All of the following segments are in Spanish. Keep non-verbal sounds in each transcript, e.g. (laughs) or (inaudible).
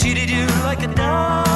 Cheated you like a dog.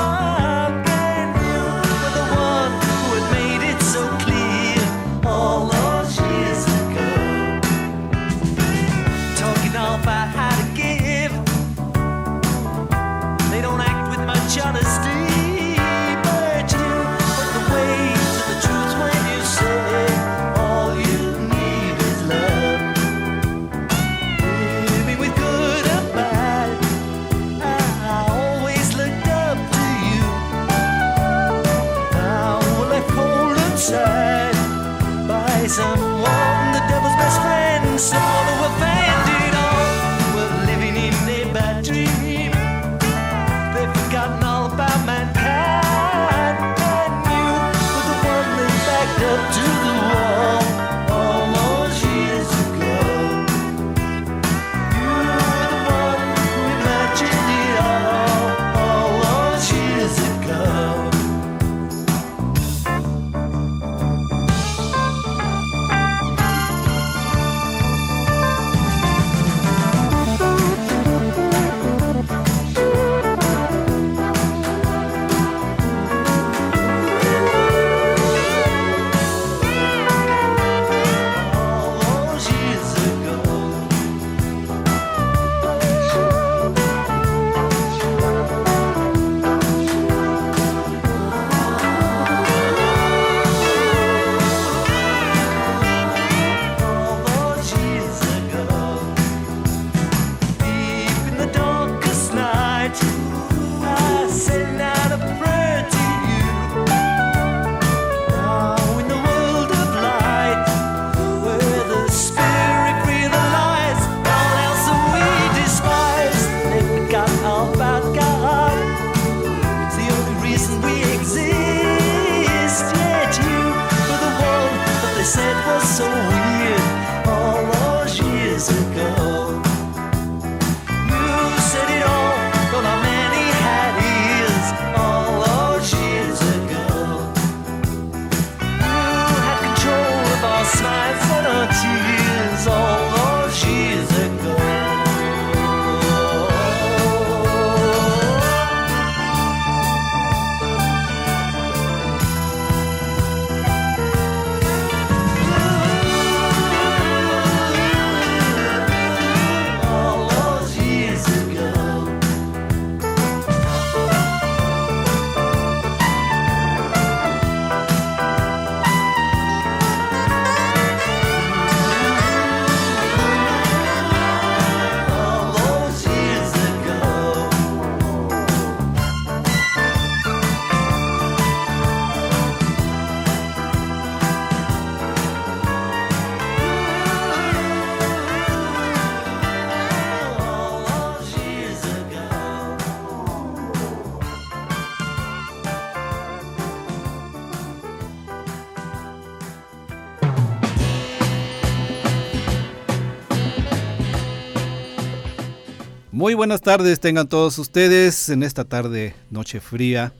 Muy buenas tardes, tengan todos ustedes en esta tarde, noche fría.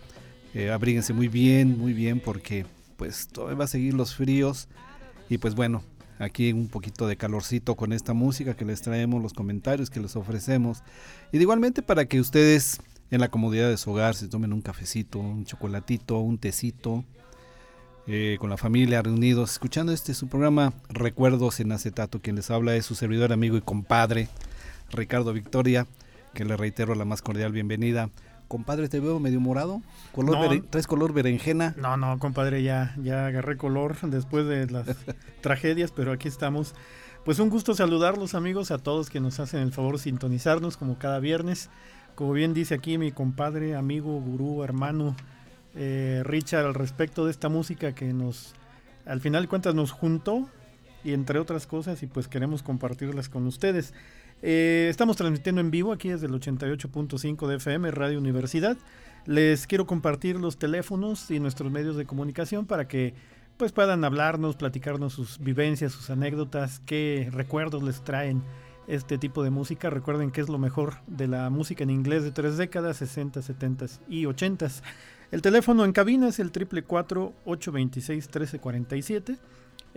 Eh, abríguense muy bien, muy bien, porque pues todavía va a seguir los fríos. Y pues bueno, aquí un poquito de calorcito con esta música que les traemos, los comentarios que les ofrecemos. Y igualmente para que ustedes en la comodidad de su hogar se tomen un cafecito, un chocolatito, un tecito, eh, con la familia reunidos, escuchando este su programa Recuerdos en Acetato. Quien les habla es su servidor, amigo y compadre, Ricardo Victoria, que le reitero la más cordial bienvenida. Compadre, te veo medio morado. Color No. beren- ¿Traes color berenjena? No, no, compadre, ya, ya agarré color después de las (laughs) tragedias, pero aquí estamos. Pues un gusto saludarlos, amigos, a todos que nos hacen el favor de sintonizarnos como cada viernes. Como bien dice aquí mi compadre, amigo, gurú, hermano eh, Richard, al respecto de esta música que nos, al final de cuentas, nos juntó y entre otras cosas y pues queremos compartirlas con ustedes. Eh, estamos transmitiendo en vivo aquí desde el 88.5 de FM Radio Universidad. Les quiero compartir los teléfonos y nuestros medios de comunicación para que pues puedan hablarnos, platicarnos sus vivencias, sus anécdotas, qué recuerdos les traen este tipo de música. Recuerden que es lo mejor de la música en inglés de tres décadas, 60, 70 y 80. El teléfono en cabina es el 444-826-1347.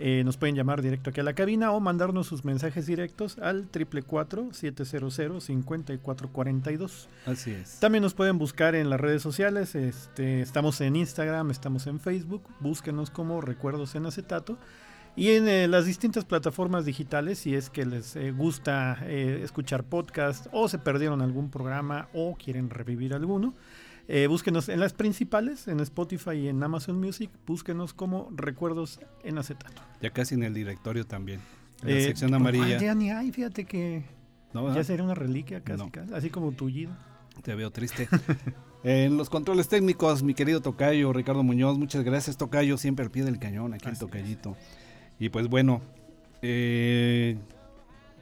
Eh, nos pueden llamar directo aquí a la cabina o mandarnos sus mensajes directos al 444-700-5442. Así es. También nos pueden buscar en las redes sociales. Este, estamos en Instagram, estamos en Facebook. Búsquenos como Recuerdos en Acetato. Y en eh, las distintas plataformas digitales, si es que les eh, gusta escuchar podcast o se perdieron algún programa o quieren revivir alguno, eh, búsquenos en las principales, en Spotify y en Amazon Music. Búsquenos como Recuerdos en Acetato. Ya casi en el directorio también. En la Eh, sección amarilla. Ya ni hay, fíjate que ¿no, ya sería una reliquia casi, No. casi, así como tullido. Te veo triste. (laughs) en los controles técnicos, mi querido Tocayo, Ricardo Muñoz, muchas gracias, Tocayo, siempre al pie del cañón, aquí el Así es. Tocayito. Y pues bueno, eh,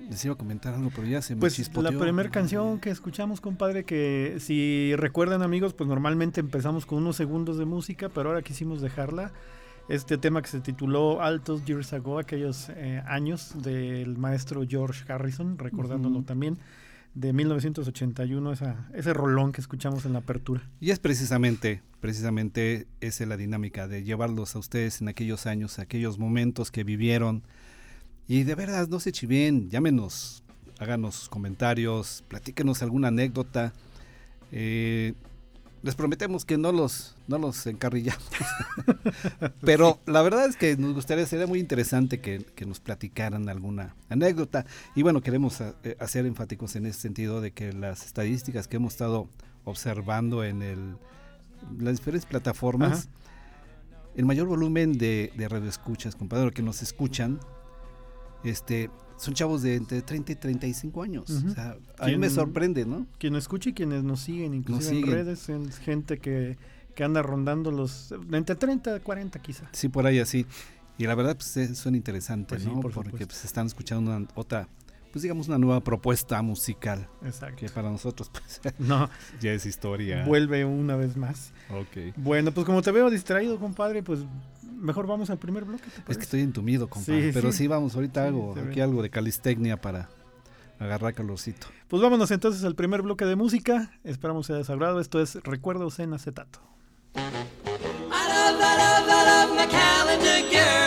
les iba a comentar algo, pero ya se me Pues chispoteó. la primera canción que escuchamos, compadre, que si recuerdan amigos, pues normalmente empezamos con unos segundos de música, pero ahora quisimos dejarla. Este tema que se tituló Altos Years Ago, aquellos eh, años del maestro George Harrison, recordándolo Ujú. también, de 1981, esa, ese rolón que escuchamos en la apertura. Y es precisamente, precisamente esa es la dinámica de llevarlos a ustedes en aquellos años, aquellos momentos que vivieron. Y de verdad, no se chiven, llámenos, háganos comentarios, platíquenos alguna anécdota. Eh, les prometemos que no los, no los encarrillamos. (laughs) Pero la verdad es que nos gustaría, sería muy interesante que, que nos platicaran alguna anécdota. Y bueno, queremos eh, hacer enfáticos en ese sentido de que las estadísticas que hemos estado observando en el, las diferentes plataformas, Ajá. el mayor volumen de, de radioescuchas, compadre, que nos escuchan, este, son chavos de entre 30 y 35 años. Ujú. O sea, a mí me ¿Quién- sorprende, ¿no? Quien escuche y quienes nos siguen, inclusive siguen. en redes, es gente que, que anda rondando los entre 30 y 40 quizá. Sí, por ahí así. Y la verdad, pues eh, suena interesante, Pues sí, ¿no? por Porque pues, están escuchando una, otra, pues digamos, una nueva propuesta musical. Exacto. Que para nosotros, pues, (laughs) No, (laughs) ya es historia. vuelve una vez más. Ok. Bueno, pues como te veo distraído, compadre, pues mejor vamos al primer bloque. ¿te Es que estoy entumido, compadre. Sí, pero sí. sí, vamos, ahorita Sí, hago aquí algo de calistecnia para agarrar calorcito. Pues vámonos entonces al primer bloque de música. Esperamos sea de su agrado. Esto es Recuerdos en acetato. I love, I love, I love my calendar girl.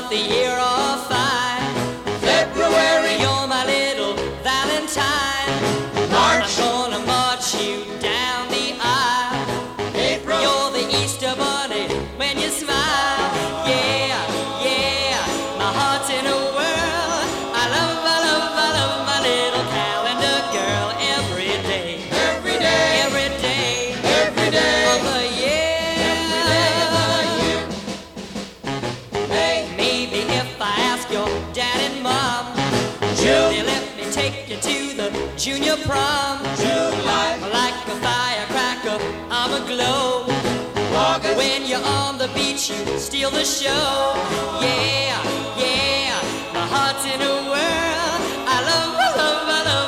You start the year off junior prom. July, like a firecracker, I'm a glow. August. When you're on the beach, you steal the show. Yeah, yeah, my heart's in a whirl. I love, I love, I love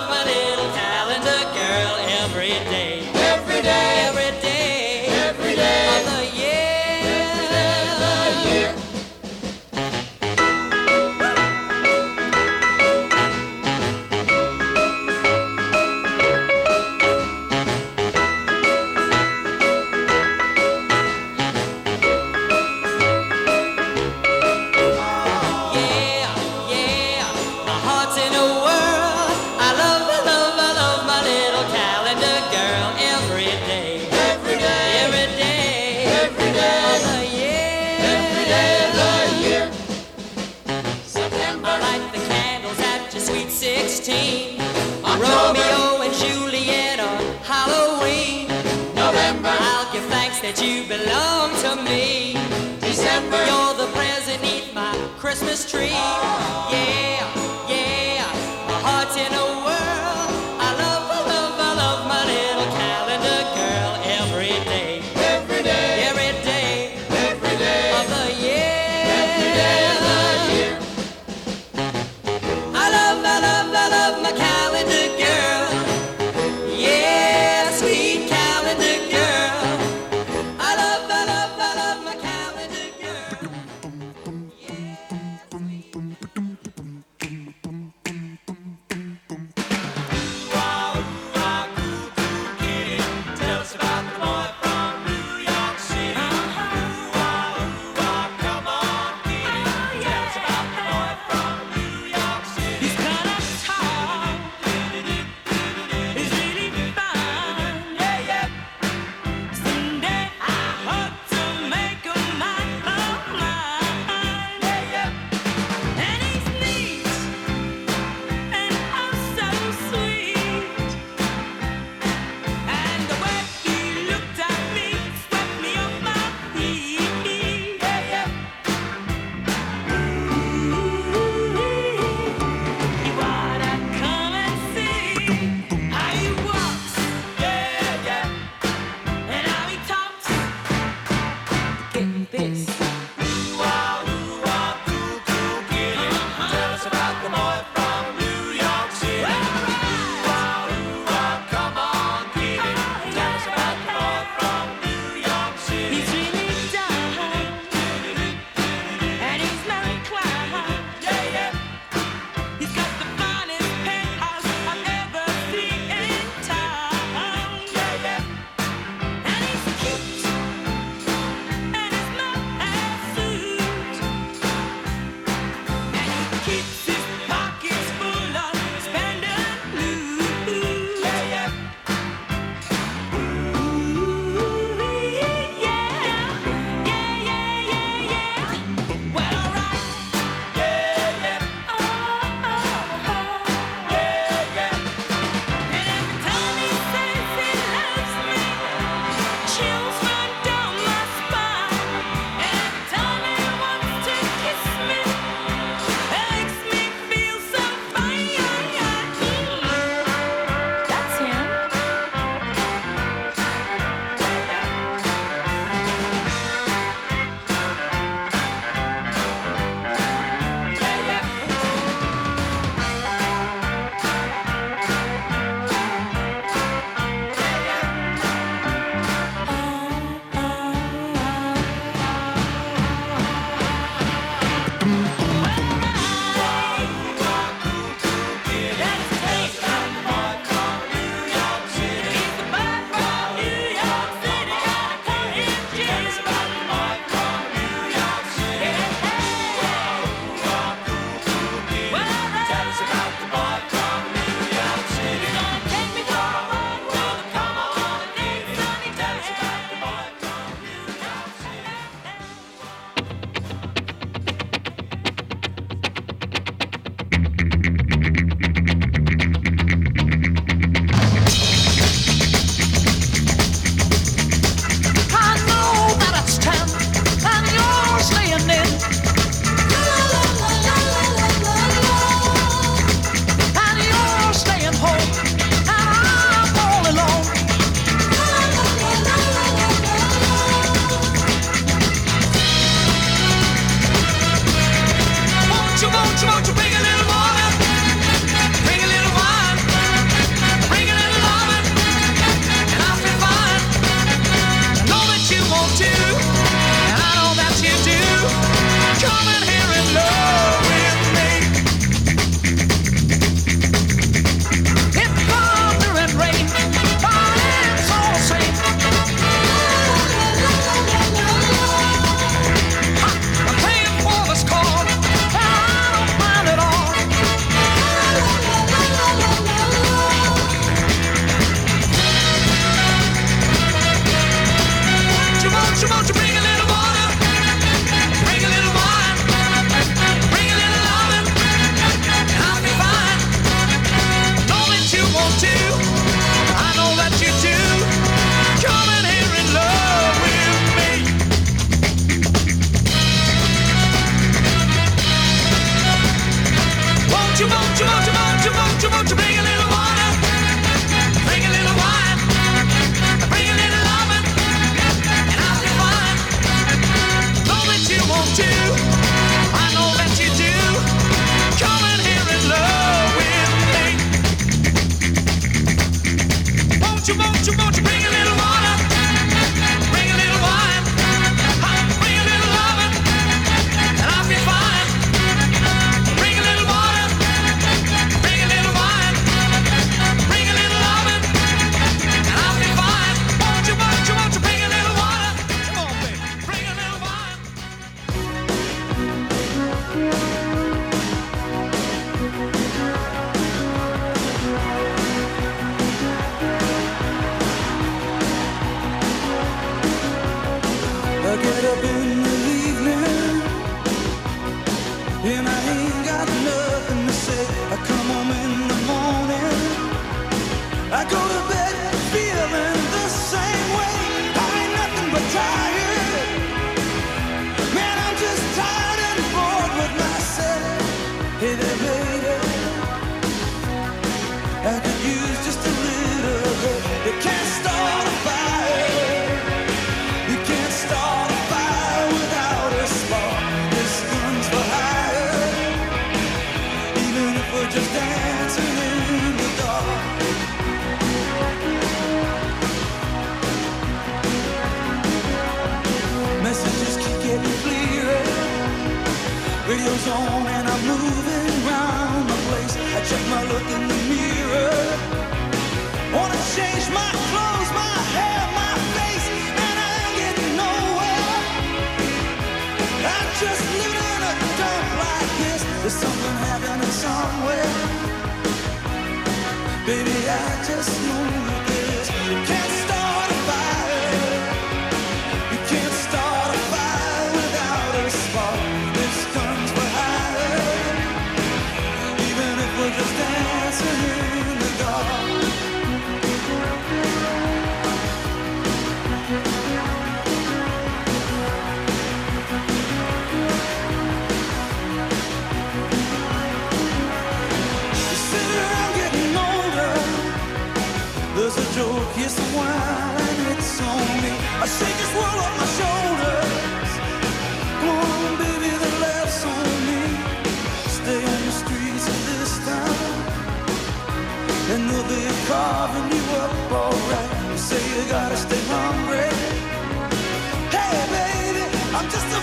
just a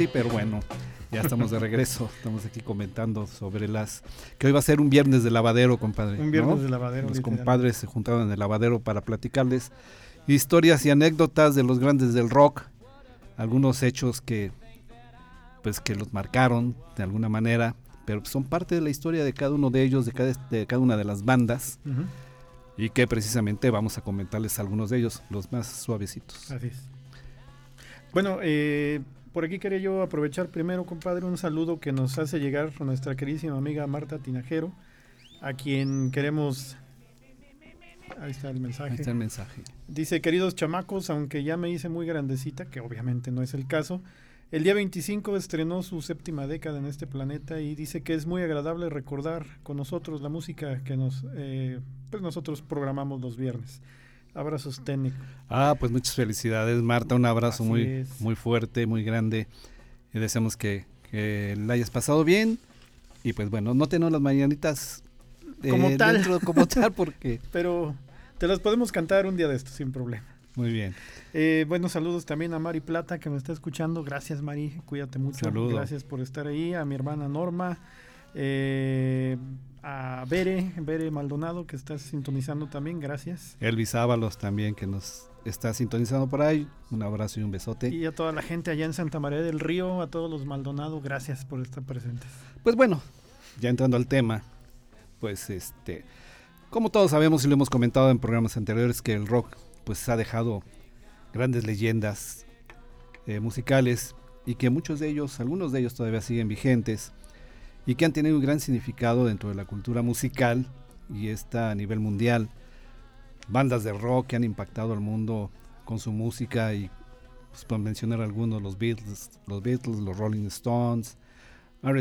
así, pero bueno, ya estamos de regreso. (laughs) Estamos aquí comentando sobre las. que hoy va a ser un viernes de lavadero, compadre. Un viernes ¿no? de lavadero, Los literal. compadres se juntaron en el lavadero para platicarles historias y anécdotas de los grandes del rock. Algunos hechos que. pues que los marcaron de alguna manera. Pero son parte de la historia de cada uno de ellos, de cada, de cada una de las bandas. Y que precisamente vamos a comentarles algunos de ellos, los más suavecitos. Así es. Bueno, eh, por aquí quería yo aprovechar primero, compadre, un saludo que nos hace llegar nuestra queridísima amiga Marta Tinajero, a quien queremos... Ahí está el mensaje. Ahí está el mensaje. Dice, queridos chamacos, aunque ya me hice muy grandecita, que obviamente no es el caso, el día 25 estrenó su séptima década en este planeta y dice que es muy agradable recordar con nosotros la música que nos, eh, pues nosotros programamos los viernes. Abrazos técnicos. Ah, pues muchas felicidades, Marta. Un abrazo Así muy, es. muy fuerte, muy grande. Y deseamos que, que la hayas pasado bien. Y pues bueno, no tenemos las mañanitas eh, Como tal. dentro como (laughs) tal, porque Pero te las podemos cantar un día de esto sin problema. muy bien. Eh, buenos saludos también a Mari Plata que me está escuchando. Gracias Mari, cuídate mucho. Saludo. Gracias por estar ahí. A mi hermana Norma, eh, a Bere, Bere Maldonado que está sintonizando también. Gracias. Elvis Ábalos también que nos está sintonizando por ahí. Un abrazo y un besote. Y a toda la gente allá en Santa María del Río, a todos los Maldonado, gracias por estar presentes. Pues bueno, ya entrando al tema, pues este, como todos sabemos y lo hemos comentado en programas anteriores, que el rock pues ha dejado grandes leyendas eh, musicales y que muchos de ellos, algunos de ellos todavía siguen vigentes y que han tenido un gran significado dentro de la cultura musical y está a nivel mundial. Bandas de rock que han impactado al mundo con su música y pues, mencionar algunos, los Beatles, los Beatles, los Rolling Stones,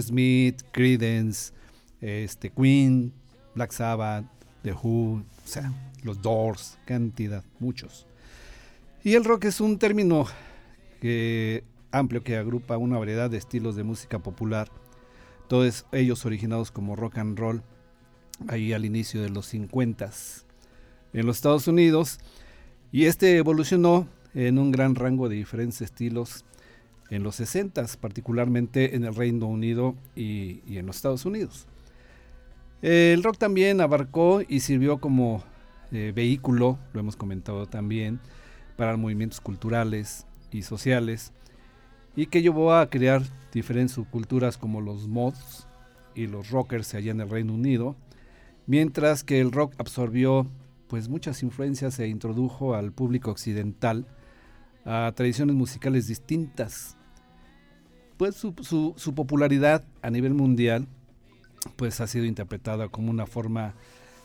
Smith, Creedence, este, Queen, Black Sabbath, The Who, o sea, los Doors, cantidad, muchos. Y el rock es un término amplio que agrupa una variedad de estilos de música popular, todos ellos originados como rock and roll, ahí al inicio de los 50 en los Estados Unidos, y este evolucionó en un gran rango de diferentes estilos en los 60 particularmente en el Reino Unido y, en los Estados Unidos. El rock también abarcó y sirvió como eh, vehículo, lo hemos comentado también, para movimientos culturales y sociales y que llevó a crear diferentes subculturas como los mods y los rockers allá en el Reino Unido, mientras que el rock absorbió pues muchas influencias e introdujo al público occidental a tradiciones musicales distintas. Pues su, popularidad a nivel mundial pues ha sido interpretada como una forma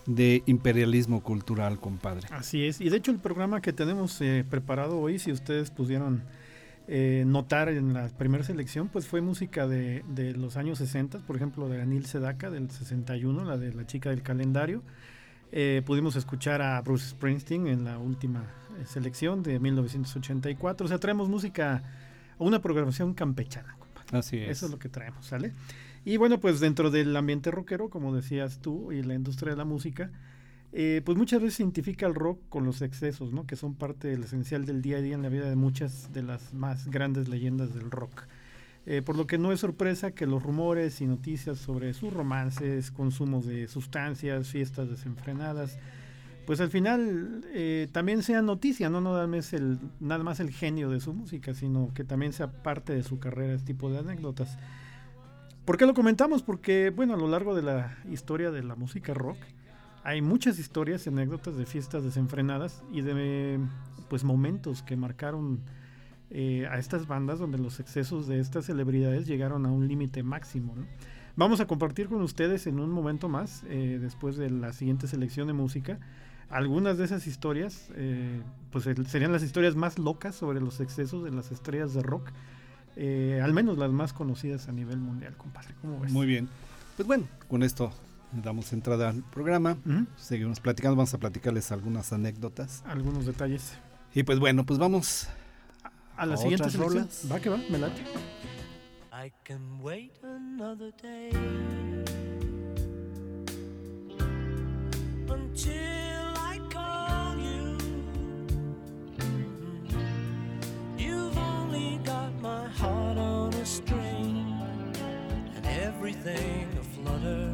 de imperialismo cultural, compadre. Así es. Y de hecho el programa que tenemos eh, preparado hoy, si ustedes pudieron eh, notar en la primera selección, pues fue música de, de los años 60, por ejemplo de Anil Sedaka del 61, la de la chica del calendario. Eh, pudimos escuchar a Bruce Springsteen en la última eh, selección de 1984. O sea, traemos música, una programación campechana. compadre. Así es. Eso es lo que traemos, ¿sale? Y bueno, pues dentro del ambiente rockero, como decías tú, y la industria de la música, eh, pues muchas veces identifica el rock con los excesos, ¿no? Que son parte del esencial del día a día en la vida de muchas de las más grandes leyendas del rock. Eh, por lo que no es sorpresa que los rumores y noticias sobre sus romances, consumos de sustancias, fiestas desenfrenadas, pues al final eh, también sean noticia, no nada más, el, nada más el genio de su música, sino que también sea parte de su carrera este tipo de anécdotas. ¿Por qué lo comentamos? Porque, bueno, a lo largo de la historia de la música rock, hay muchas historias anécdotas de fiestas desenfrenadas y de pues momentos que marcaron eh, a estas bandas donde los excesos de estas celebridades llegaron a un límite máximo. ¿no? Vamos a compartir con ustedes en un momento más, eh, después de la siguiente selección de música, algunas de esas historias, eh, pues serían las historias más locas sobre los excesos de las estrellas de rock, eh, al menos las más conocidas a nivel mundial, compadre. ¿Cómo ves? Muy bien. Pues bueno, con esto damos entrada al programa. Ujú. Seguimos platicando, vamos a platicarles algunas anécdotas. Algunos detalles. Y pues bueno, pues vamos. A la ¿A siguiente otras selección. rolas? Va que va, me late. I can wait another day until I call you. You've only got my heart on a string and everything aflutter.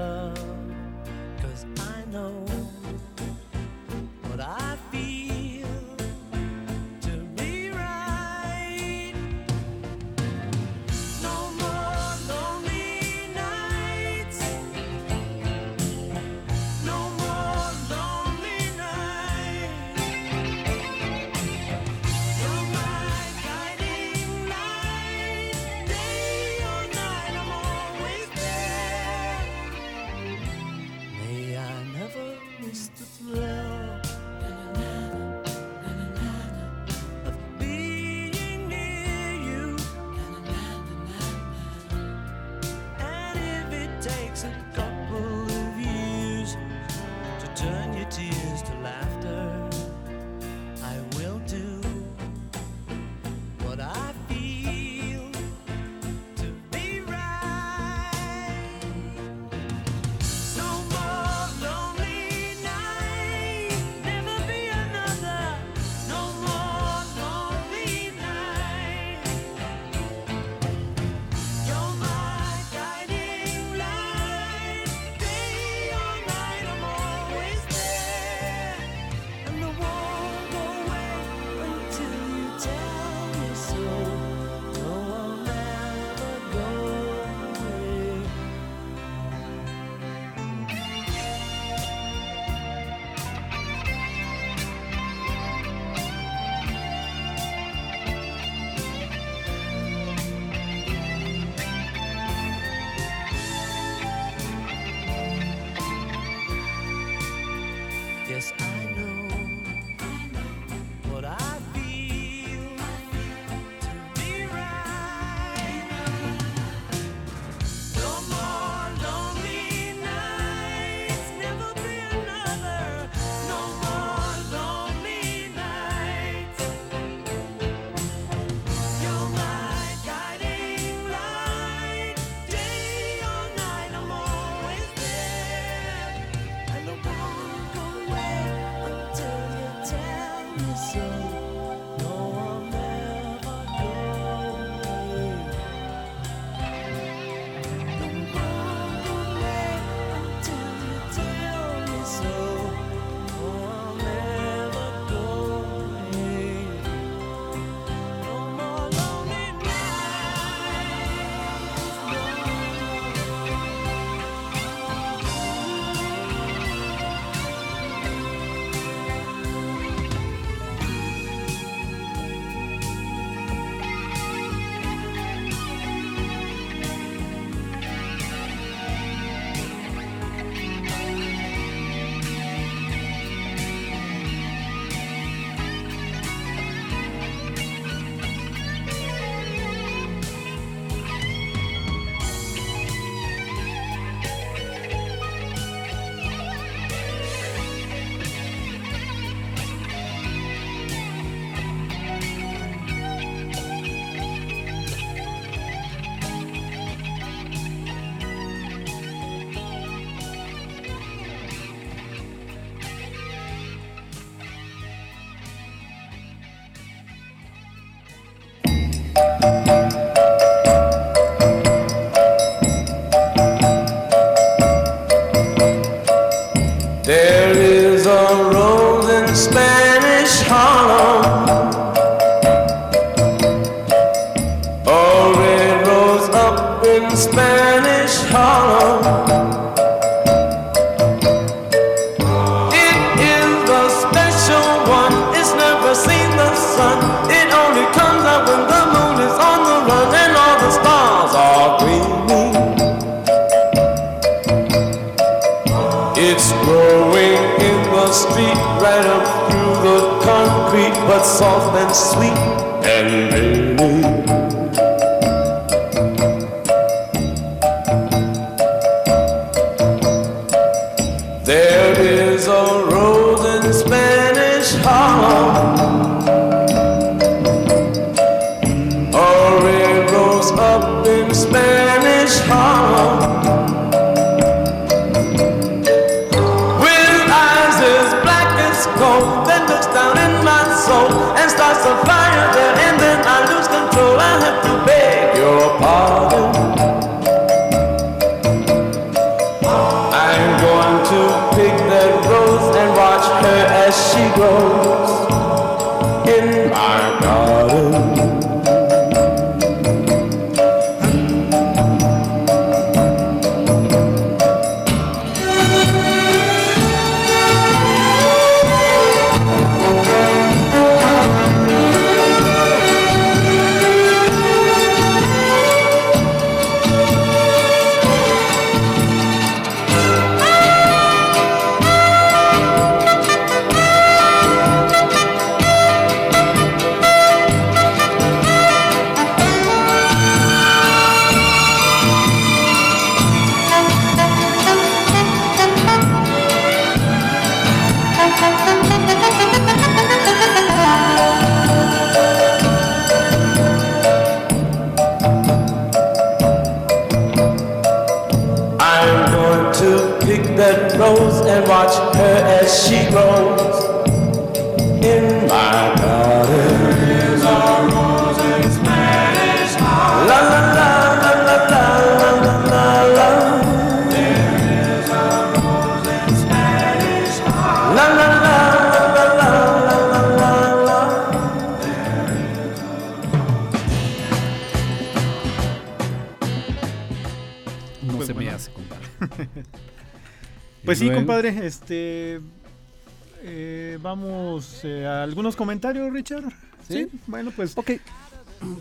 Bueno, pues Ok,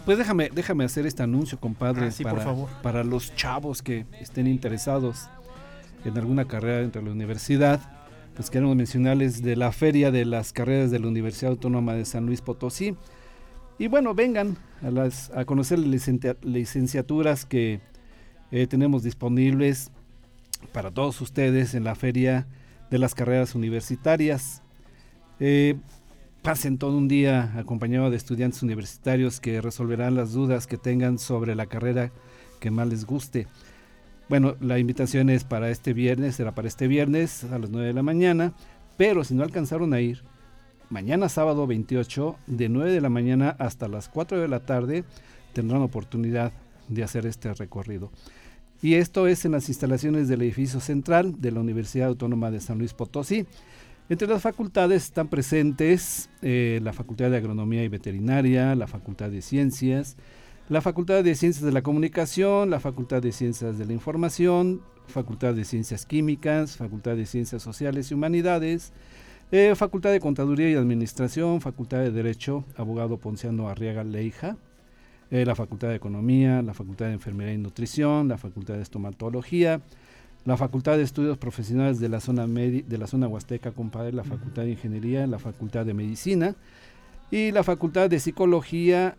pues déjame, déjame hacer este anuncio, compadre, Ah, sí, por para, favor. para los chavos que estén interesados en alguna carrera dentro de la universidad. Pues queremos mencionarles de la feria de las carreras de la Universidad Autónoma de San Luis Potosí. Y bueno, vengan a, las, a conocer las licencia- licenciaturas que eh, tenemos disponibles para todos ustedes en la feria de las carreras universitarias. Eh, pasen todo un día acompañado de estudiantes universitarios que resolverán las dudas que tengan sobre la carrera que más les guste. Bueno, la invitación es para este viernes, será para este viernes a las 9 de la mañana, pero si no alcanzaron a ir, mañana sábado 28, de 9 de la mañana hasta las 4 de la tarde, tendrán oportunidad de hacer este recorrido. Y esto es en las instalaciones del edificio central de la Universidad Autónoma de San Luis Potosí. Entre las facultades están presentes eh, la Facultad de Agronomía y Veterinaria, la Facultad de Ciencias, la Facultad de Ciencias de la Comunicación, la Facultad de Ciencias de la Información, Facultad de Ciencias Químicas, Facultad de Ciencias Sociales y Humanidades, eh, Facultad de Contaduría y Administración, Facultad de Derecho, Abogado Ponciano Arriaga Leija, eh, la Facultad de Economía, la Facultad de Enfermería y Nutrición, la Facultad de Estomatología, la Facultad de Estudios Profesionales de la zona medi- de la zona Huasteca, compadre, la Facultad de Ingeniería, la Facultad de Medicina y la Facultad de Psicología,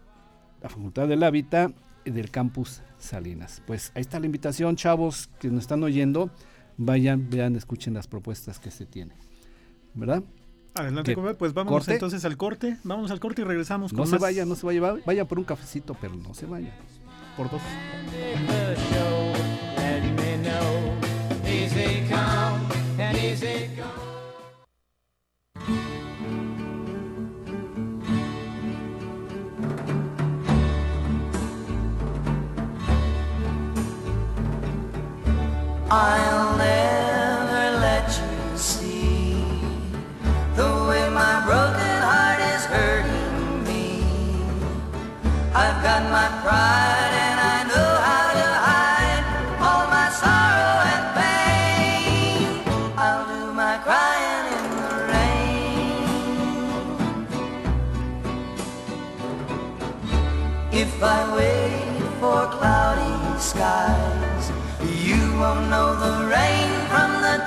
la Facultad del Hábitat del Campus Salinas. Pues ahí está la invitación, chavos que nos están oyendo, vayan, vean, escuchen las propuestas que se tienen. ¿Verdad? adelante, ¿Qué? compadre, pues vamos ¿Corte? entonces al corte. Vamos al corte y regresamos No con se más vaya, no se vaya, va- vaya por un cafecito, pero no se vaya. por dos. Easy come and easy go. I'll never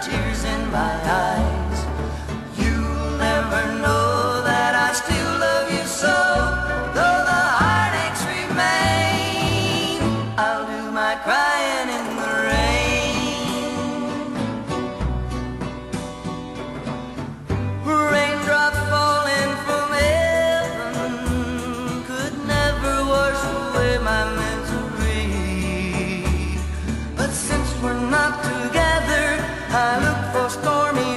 tears in my eyes. I look for stormy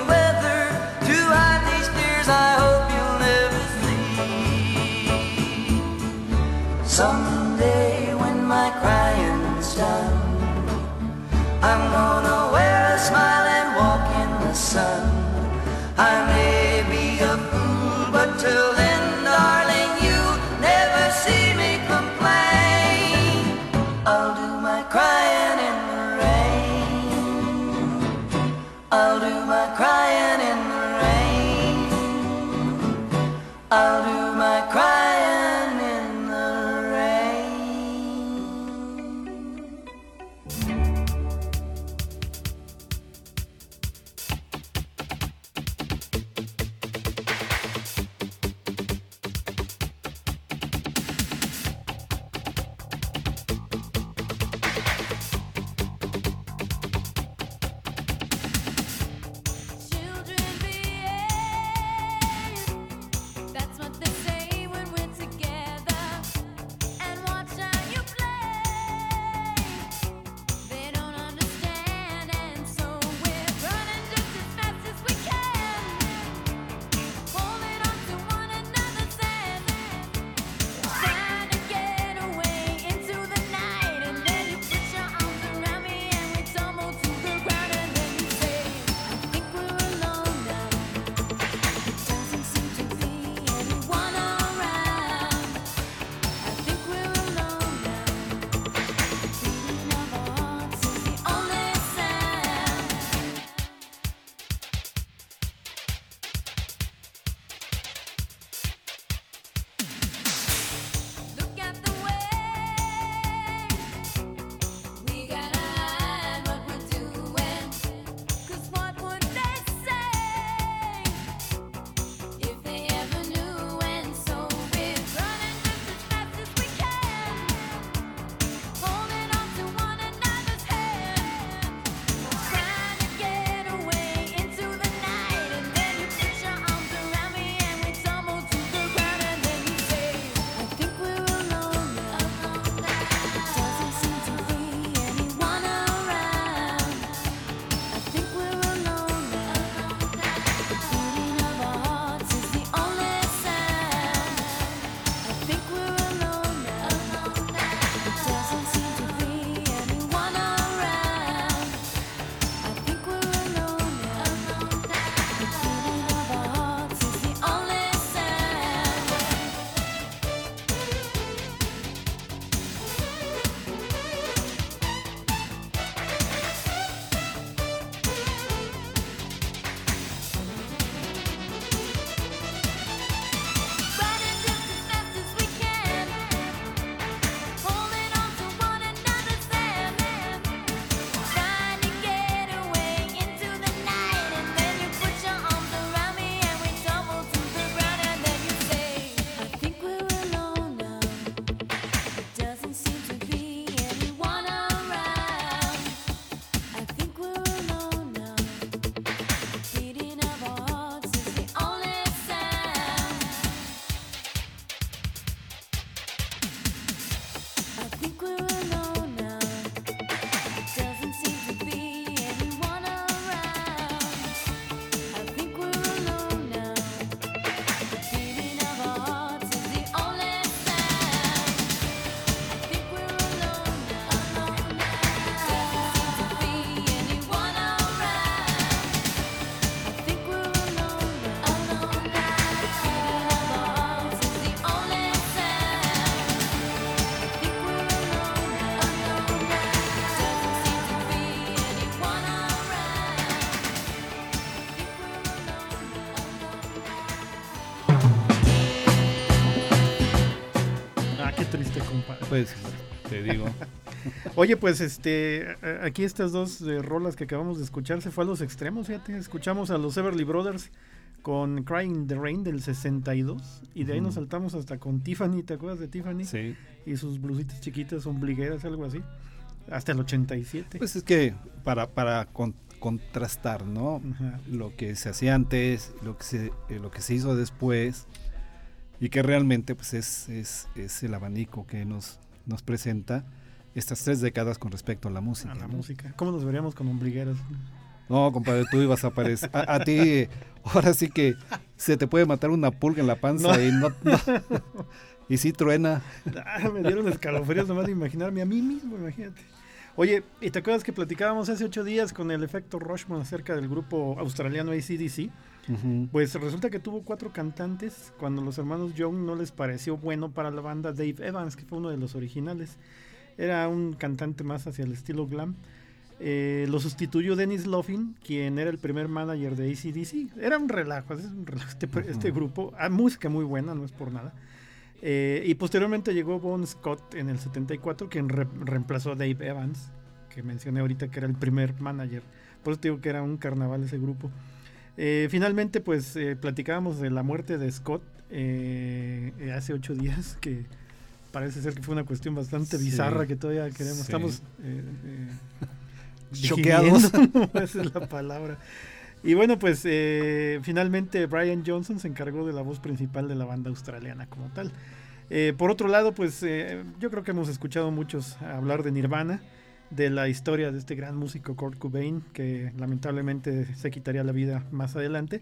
Pues te digo. (laughs) Oye, pues este, aquí estas dos eh, rolas que acabamos de escuchar se fue a los extremos, fíjate. Escuchamos a los Everly Brothers con Crying in the Rain del 62 y de ahí nos saltamos hasta con Tiffany, ¿te acuerdas de Tiffany? Sí. Y sus blusitas chiquitas, ombligueras, algo así. Hasta el 87. Pues es que para, para con- contrastar, ¿no? Ajá. Lo que se hacía antes, lo que se, eh, lo que se hizo después, y que realmente pues es, es, es el abanico que nos, nos presenta estas tres décadas con respecto a la música. A la ¿no? música. ¿Cómo nos veríamos con ombligueras? No, compadre, tú ibas a aparecer. A, a ti, ahora sí que se te puede matar una pulga en la panza No. y no, no- (laughs) Y sí truena. (laughs) Ah, me dieron escalofríos nomás de imaginarme a mí mismo, imagínate. Oye, ¿y te acuerdas que platicábamos hace ocho días con el efecto Rushman acerca del grupo australiano ACDC? Ujú. Pues resulta que tuvo cuatro cantantes cuando los hermanos Young no les pareció bueno para la banda Dave Evans, que fue uno de los originales. Era un cantante más hacia el estilo glam. Eh, lo sustituyó Dennis Loffin, quien era el primer manager de ACDC. Era un relajo, es un relajo este, este grupo. Ah, música muy buena, no es por nada. Eh, y posteriormente llegó Bon Scott en el 74, quien re- reemplazó a Dave Evans, que mencioné ahorita que era el primer manager. Por eso te digo que era un carnaval ese grupo. Eh, finalmente, pues eh, platicábamos de la muerte de Scott hace ocho días, que parece ser que fue una cuestión bastante Sí. bizarra que todavía queremos. Sí. Estamos (laughs) Choqueados. (laughs) esa es la palabra. Y bueno, pues eh, finalmente Brian Johnson se encargó de la voz principal de la banda australiana como tal. Eh, por otro lado, pues eh, yo creo que hemos escuchado muchos hablar de Nirvana, de la historia de este gran músico Kurt Cobain, que lamentablemente se quitaría la vida más adelante.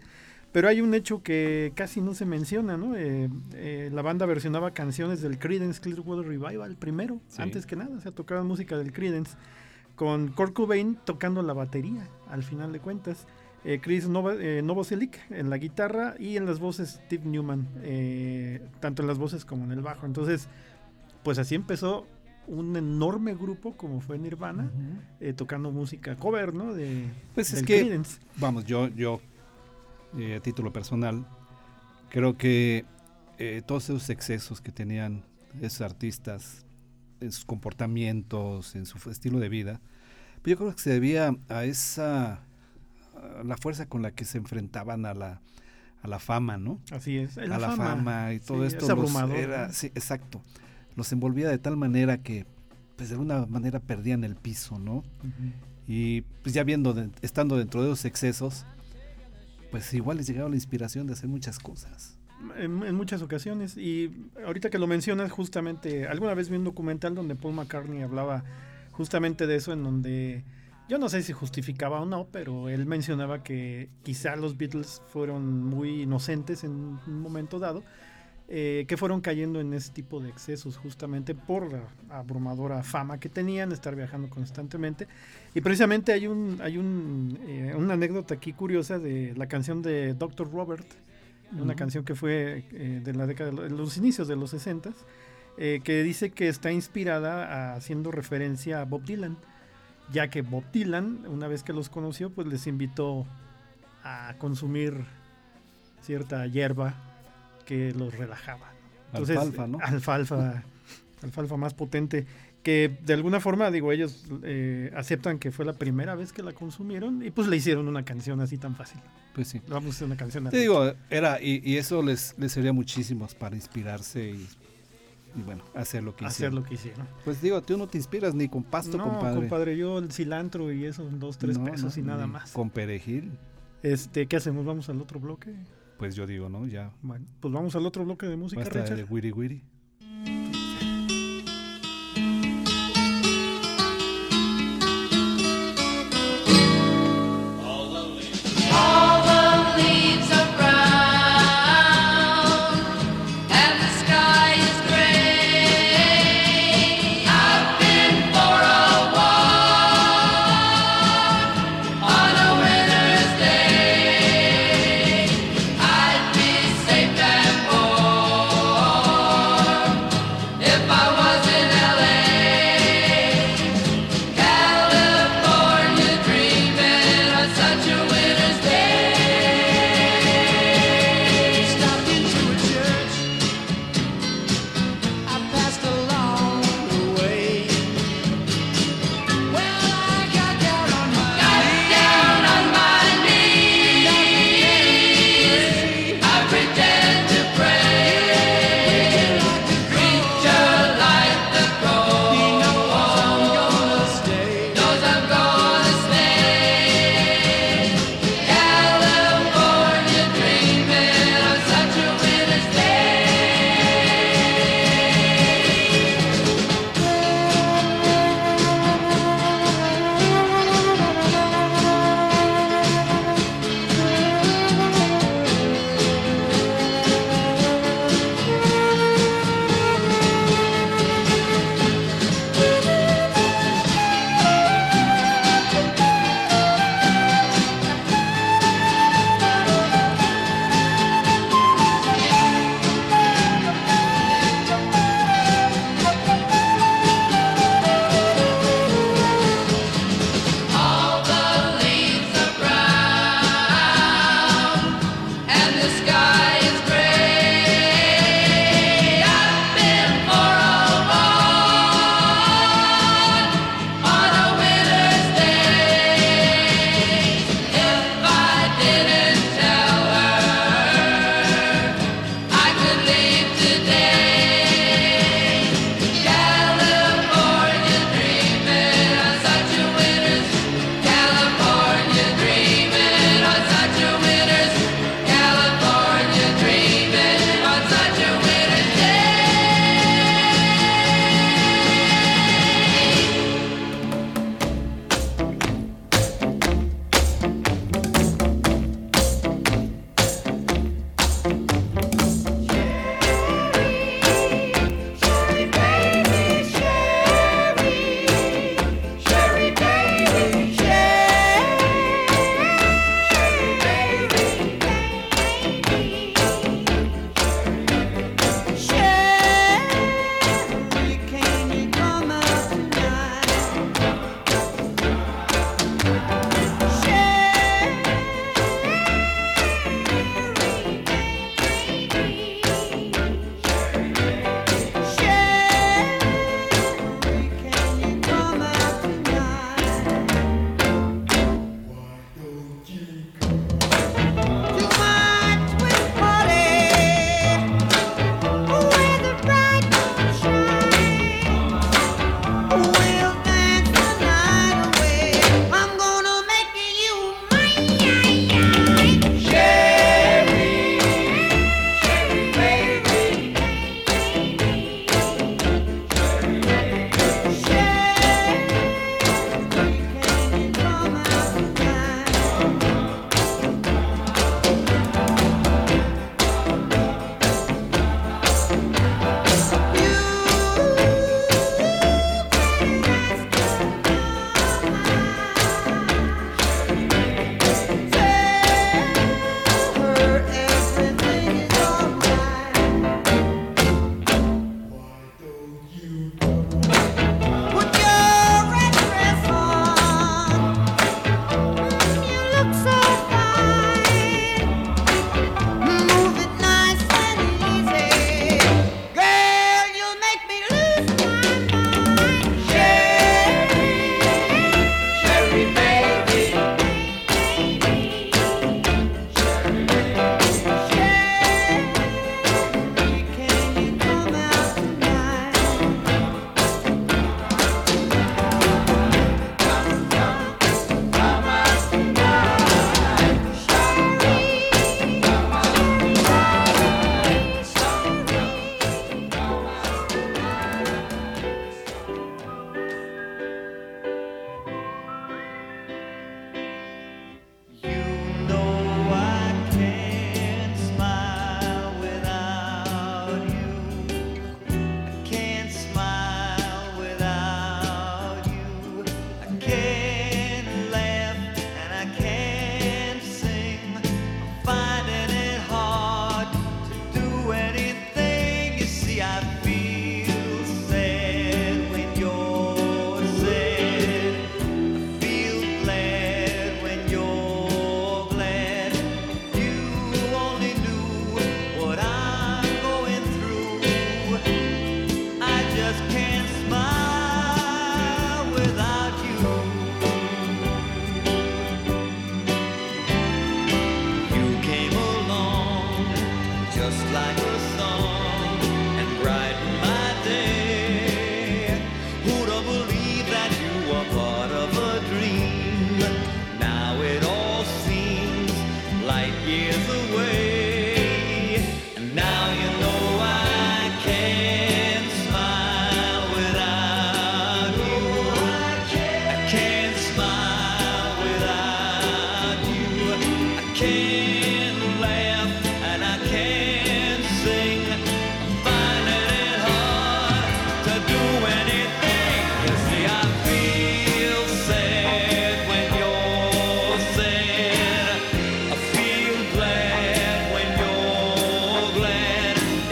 Pero hay un hecho que casi no se menciona, ¿no? Eh, eh, la banda versionaba canciones del Creedence Clearwater Revival primero, Sí. antes que nada, o sea, tocaban música del Creedence, con Kurt Cobain tocando la batería, al final de cuentas. Eh, Chris eh, Novoselic en la guitarra y en las voces Steve Newman, eh, tanto en las voces como en el bajo. Entonces, pues así empezó un enorme grupo como fue Nirvana, tocando música cover, ¿no? De, Pues es que-. Vamos, yo, yo a título personal, creo que todos esos excesos que tenían esos artistas en sus comportamientos, en su estilo de vida, pues yo creo que se debía a esa la fuerza con la que se enfrentaban a la a la fama, ¿no? Así es. a la fama, y todo Sí, esto es los abrumador, era ¿no? sí, exacto. Los envolvía de tal manera que pues de alguna manera perdían el piso, ¿no? Y pues ya viendo, de- estando dentro de esos excesos, pues igual les llegaba la inspiración de hacer muchas cosas. En, en muchas ocasiones. Y ahorita que lo mencionas, justamente, alguna vez vi un documental donde Paul McCartney hablaba justamente de eso, en donde yo no sé si justificaba o no, pero él mencionaba que quizá los Beatles fueron muy inocentes en un momento dado, eh, que fueron cayendo en ese tipo de excesos justamente por la abrumadora fama que tenían, estar viajando constantemente. Y precisamente hay un hay un, eh, una anécdota aquí curiosa de la canción de Dr. Robert, una canción que fue eh, de la década de lo- los inicios de los 60 que dice que está inspirada a- haciendo referencia a Bob Dylan, ya que Bob Dylan, una vez que los conoció, pues les invitó a consumir cierta hierba que los relajaba. Entonces, Alfalfa, ¿no? Alfalfa, (laughs) alfalfa más potente. Que de alguna forma, digo, ellos eh, aceptan que fue la primera vez que la consumieron y pues le hicieron una canción así tan fácil. Pues sí. Vamos a hacer una canción Te así. digo, era, y, y eso les, les sería muchísimo para inspirarse y, y bueno, hacer lo que hacer hicieron. lo que hicieron. Pues digo, tú no te inspiras ni con pasto, no, compadre. yo el cilantro y eso, dos, tres No, pesos no, y nada más. Con perejil, Este, ¿qué hacemos? ¿Vamos al otro bloque? pues yo digo, ¿no? Ya Bueno, pues vamos al otro bloque de música, basta Richard. de wiri wiri.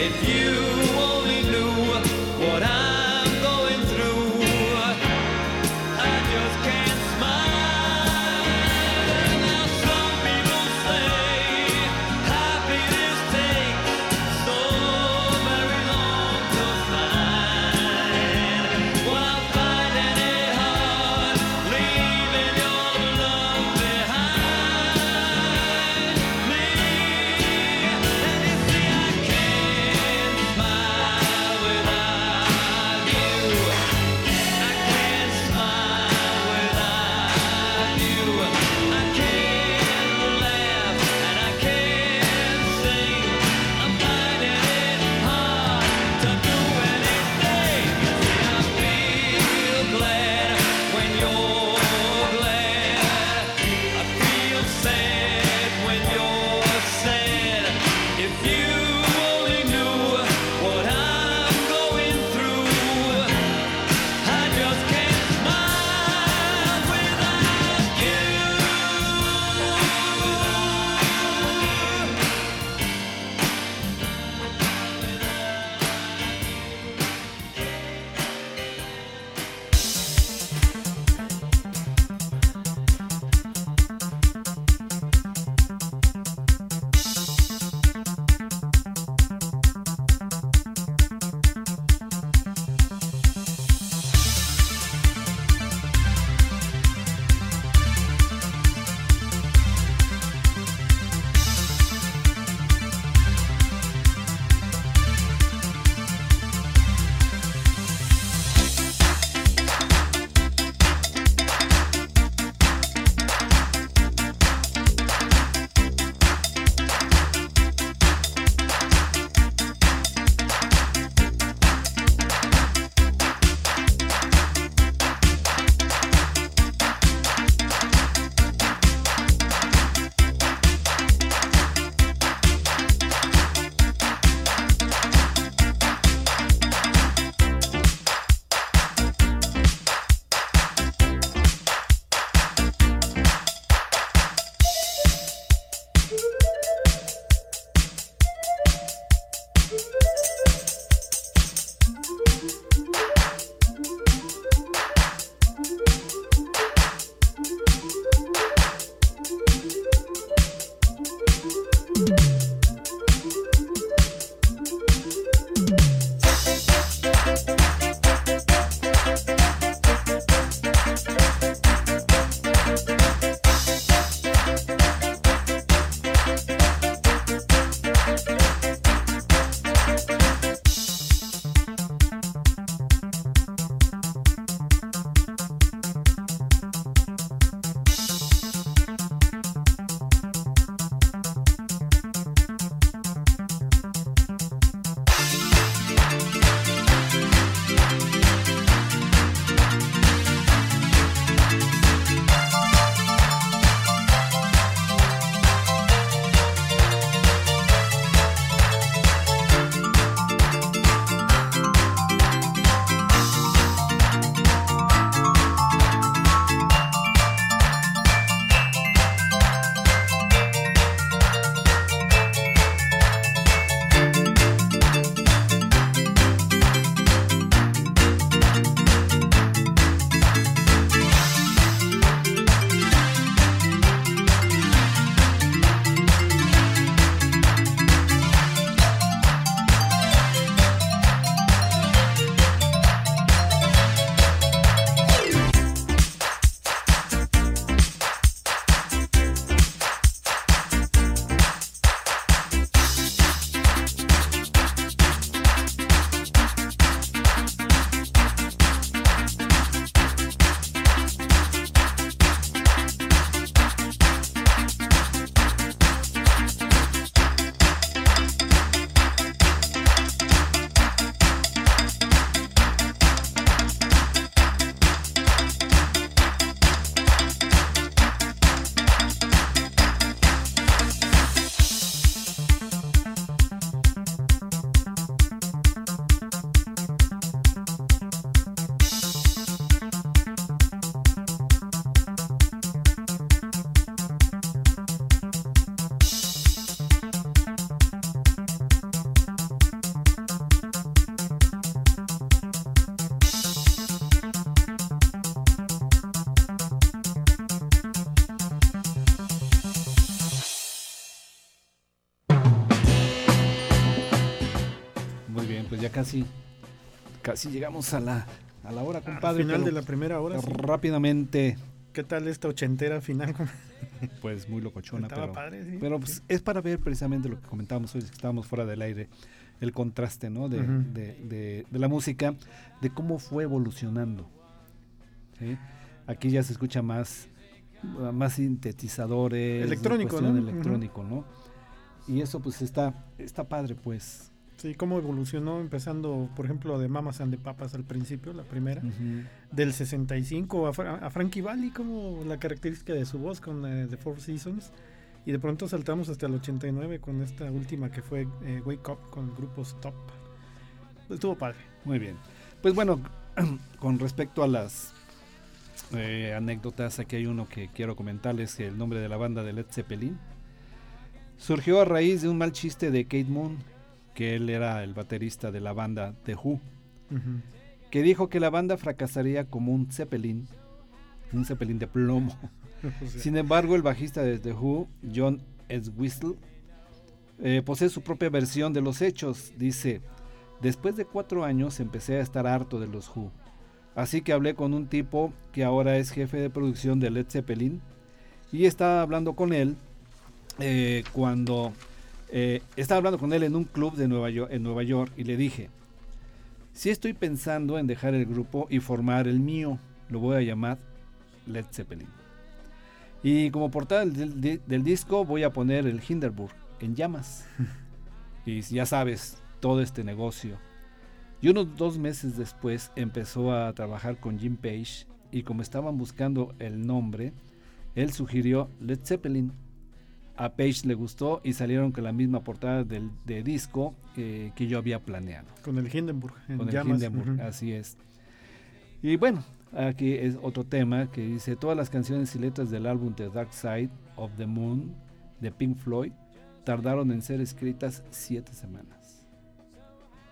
If you casi, casi llegamos a la, a la hora, Al compadre. final pero de la primera hora. sí. Rápidamente, ¿Qué tal esta ochentera final? (laughs) pues muy locochona, pero, padre, sí. pero pues, es para ver precisamente lo que comentábamos hoy, que estábamos fuera del aire, el contraste, ¿no? De, de- de- de la música, de cómo fue evolucionando. ¿sí? Aquí ya se escucha más, más sintetizadores, Electrónico, ¿no? Electrónico, ¿no? Y eso pues está, está padre, pues. Sí, cómo evolucionó empezando, por ejemplo, de Mamas and the Papas al principio, la primera. Del 65 a, Fra- a Frankie Valli, como la característica de su voz con eh, The Four Seasons. Y de pronto saltamos hasta el 89 con esta última que fue eh, Wake Up con el grupo Stop. Estuvo padre. Muy bien. Pues bueno, (clears throat) con respecto a las eh, anécdotas, aquí hay uno que quiero comentarles, el nombre de la banda de Led Zeppelin surgió a raíz de un mal chiste de Kate Moon, que él era el baterista de la banda The Who, que dijo que la banda fracasaría como un Zeppelin, un Zeppelin de plomo. (laughs) (laughs) Sin embargo, el bajista de The Who, John Entwistle, eh, posee su propia versión de los hechos. Dice, después de cuatro años empecé a estar harto de los Who. Así que hablé con un tipo que ahora es jefe de producción de Led Zeppelin y estaba hablando con él eh, cuando eh, estaba hablando con él en un club de Nueva York, en Nueva York y le dije, si estoy pensando en dejar el grupo y formar el mío, lo voy a llamar Led Zeppelin. Y como portada del, del- del disco voy a poner el Hinderburg en llamas. (laughs) y ya sabes, todo este negocio. Y unos dos meses después empezó a trabajar con Jim Page y como estaban buscando el nombre, él sugirió Led Zeppelin. A Page le gustó y salieron con la misma portada del de disco eh, que yo había planeado con el Hindenburg. En con el. Hindenburg, así es. Y bueno, aquí es otro tema que dice todas las canciones y letras del álbum The Dark Side of the Moon de Pink Floyd tardaron en ser escritas siete semanas.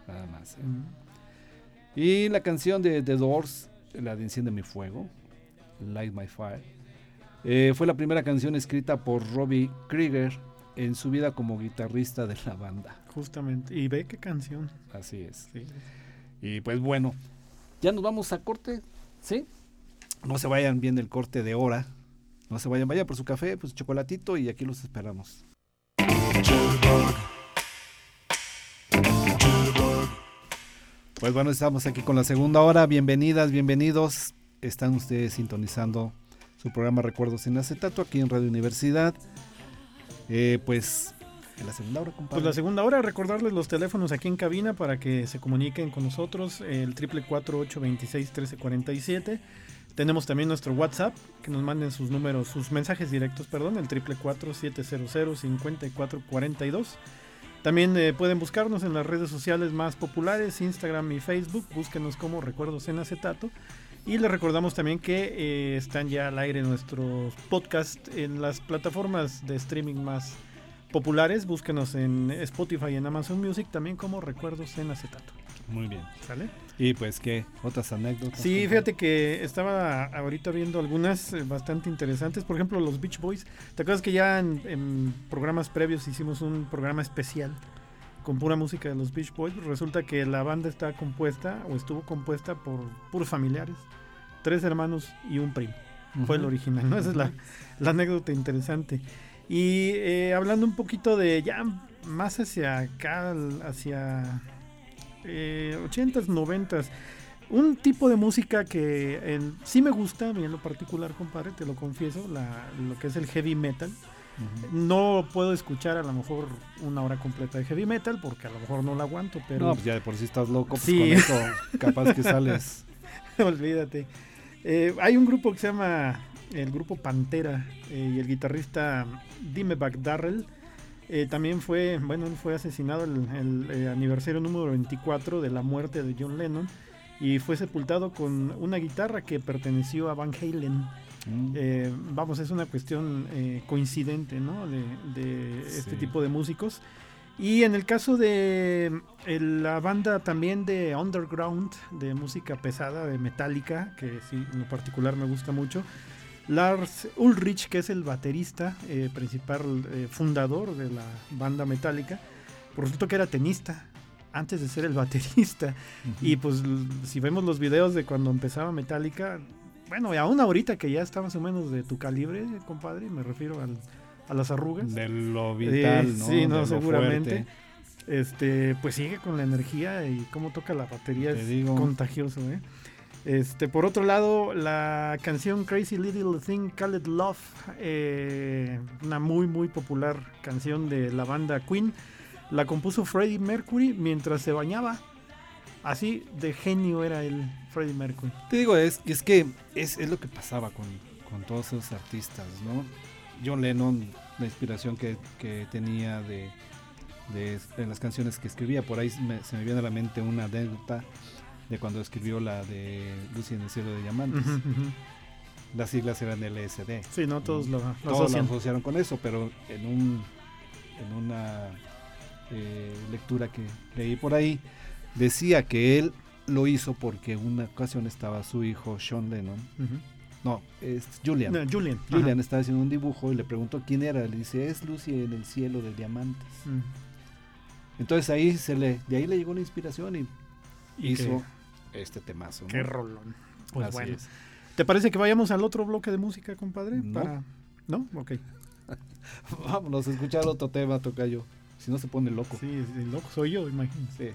Nada más. ¿eh? Y la canción de The Doors, la de Enciende mi fuego, Light My Fire, eh, fue la primera canción escrita por Robbie Krieger en su vida como guitarrista de la banda. Justamente. Y ve qué canción. Así es. Sí. Y pues bueno, ya nos vamos a corte, ¿sí? No se vayan bien del corte de hora. No se vayan, vayan por su café, pues chocolatito y aquí los esperamos. Pues bueno, estamos aquí con la segunda hora. Bienvenidas, bienvenidos. Están ustedes sintonizando su programa Recuerdos en Acetato aquí en Radio Universidad. Eh, pues en la segunda hora, compadre. Pues la segunda hora, recordarles los teléfonos aquí en cabina para que se comuniquen con nosotros, el triple cuatro ocho veintiséis trece cuarenta y siete. Tenemos también nuestro WhatsApp, que nos manden sus números, sus mensajes directos, perdón, el triple cuatro siete cero cero cincuenta y cuatro cuarenta y dos. También eh, pueden buscarnos en las redes sociales más populares, Instagram y Facebook, búsquenos como Recuerdos en Acetato. Y les recordamos también que eh, están ya al aire nuestros podcasts en las plataformas de streaming más populares. Búsquenos en Spotify y en Amazon Music también como Recuerdos en Acetato. Muy bien. ¿Sale? Y pues qué, otras anécdotas. Sí, fíjate que estaba ahorita viendo algunas eh, bastante interesantes. Por ejemplo, los Beach Boys. ¿Te acuerdas que ya en, en programas previos hicimos un programa especial con pura música de los Beach Boys? Resulta que la banda está compuesta o estuvo compuesta por puros familiares. Tres hermanos y un primo. Fue el original, ¿no? Esa es la, la anécdota interesante. Y eh, hablando un poquito de ya más hacia acá, hacia eh, 80s, 90s, un tipo de música que en- sí me gusta, a mí en lo particular, compadre, te lo confieso, la- lo que es el heavy metal. No puedo escuchar a lo mejor una hora completa de heavy metal porque a lo mejor no la aguanto, pero No, pues ya de por sí estás loco, pues Sí. con eso capaz que sales. (laughs) Olvídate. Eh, hay un grupo que se llama el grupo Pantera eh, y el guitarrista Dimebag Darrell eh, también fue, bueno, él fue asesinado el, el, aniversario número 24 de la muerte de John Lennon y fue sepultado con una guitarra que perteneció a Van Halen. Mm. Eh, vamos, es una cuestión eh, coincidente, ¿no? De, de este Sí. tipo de músicos. Y en el caso de la banda también de underground, de música pesada, de Metallica, que sí, en lo particular me gusta mucho, Lars Ulrich, que es el baterista eh, principal, eh, fundador de la banda Metallica, por resulta que era tenista. antes de ser el baterista. Y pues si vemos los videos de cuando empezaba Metallica, bueno, y aún ahorita que ya está más o menos de tu calibre, compadre, me refiero al- a las arrugas. De lo vital, Eh, ¿no? sí, no, De seguramente. fuerte. Este, pues sigue con la energía y cómo toca la batería Te es digo. contagioso, ¿eh? Este, por otro lado, la canción Crazy Little Thing Called Love, eh, una muy muy popular canción de la banda Queen, la compuso Freddie Mercury mientras se bañaba. Así de genio era el Freddie Mercury. Te digo, es, es que es, es lo que pasaba con, con todos esos artistas, ¿no? John Lennon, la inspiración que, que tenía de, de, de las canciones que escribía, por ahí se me, se me viene a la mente una anécdota de cuando escribió la de Lucy en el cielo de diamantes. Las siglas eran LSD. Sí, no todos lo, lo Todos lo asocian. asociaron con eso, pero en un en una eh, lectura que leí por ahí decía que él lo hizo porque en una ocasión estaba su hijo Sean Lennon, no, es Julian. No, Julian. Julian estaba haciendo un dibujo y le preguntó quién era. Le dice, es Lucy en el cielo de diamantes. Mm. Entonces ahí se le, de ahí le llegó la inspiración y, Y hizo este temazo. ¿no? Qué rolón. Pues Así bueno. es. ¿Te parece que vayamos al otro bloque de música, compadre? No. Para... ¿No? Ok. (laughs) Vámonos a escuchar otro tema, Tocayo. Si no se pone loco. Sí, loco soy yo, imagínate. Sí.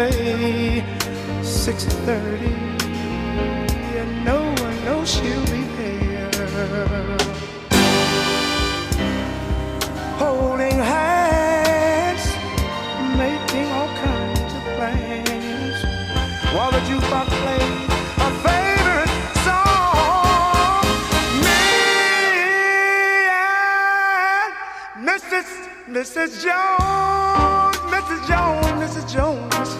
cafe, 6:30. And no one knows she'll be there. Holding hands, making all kinds of plans. While the jukebox plays a favorite song, me and Mrs. Mrs. Jones, Mrs. Jones, Mrs. Jones.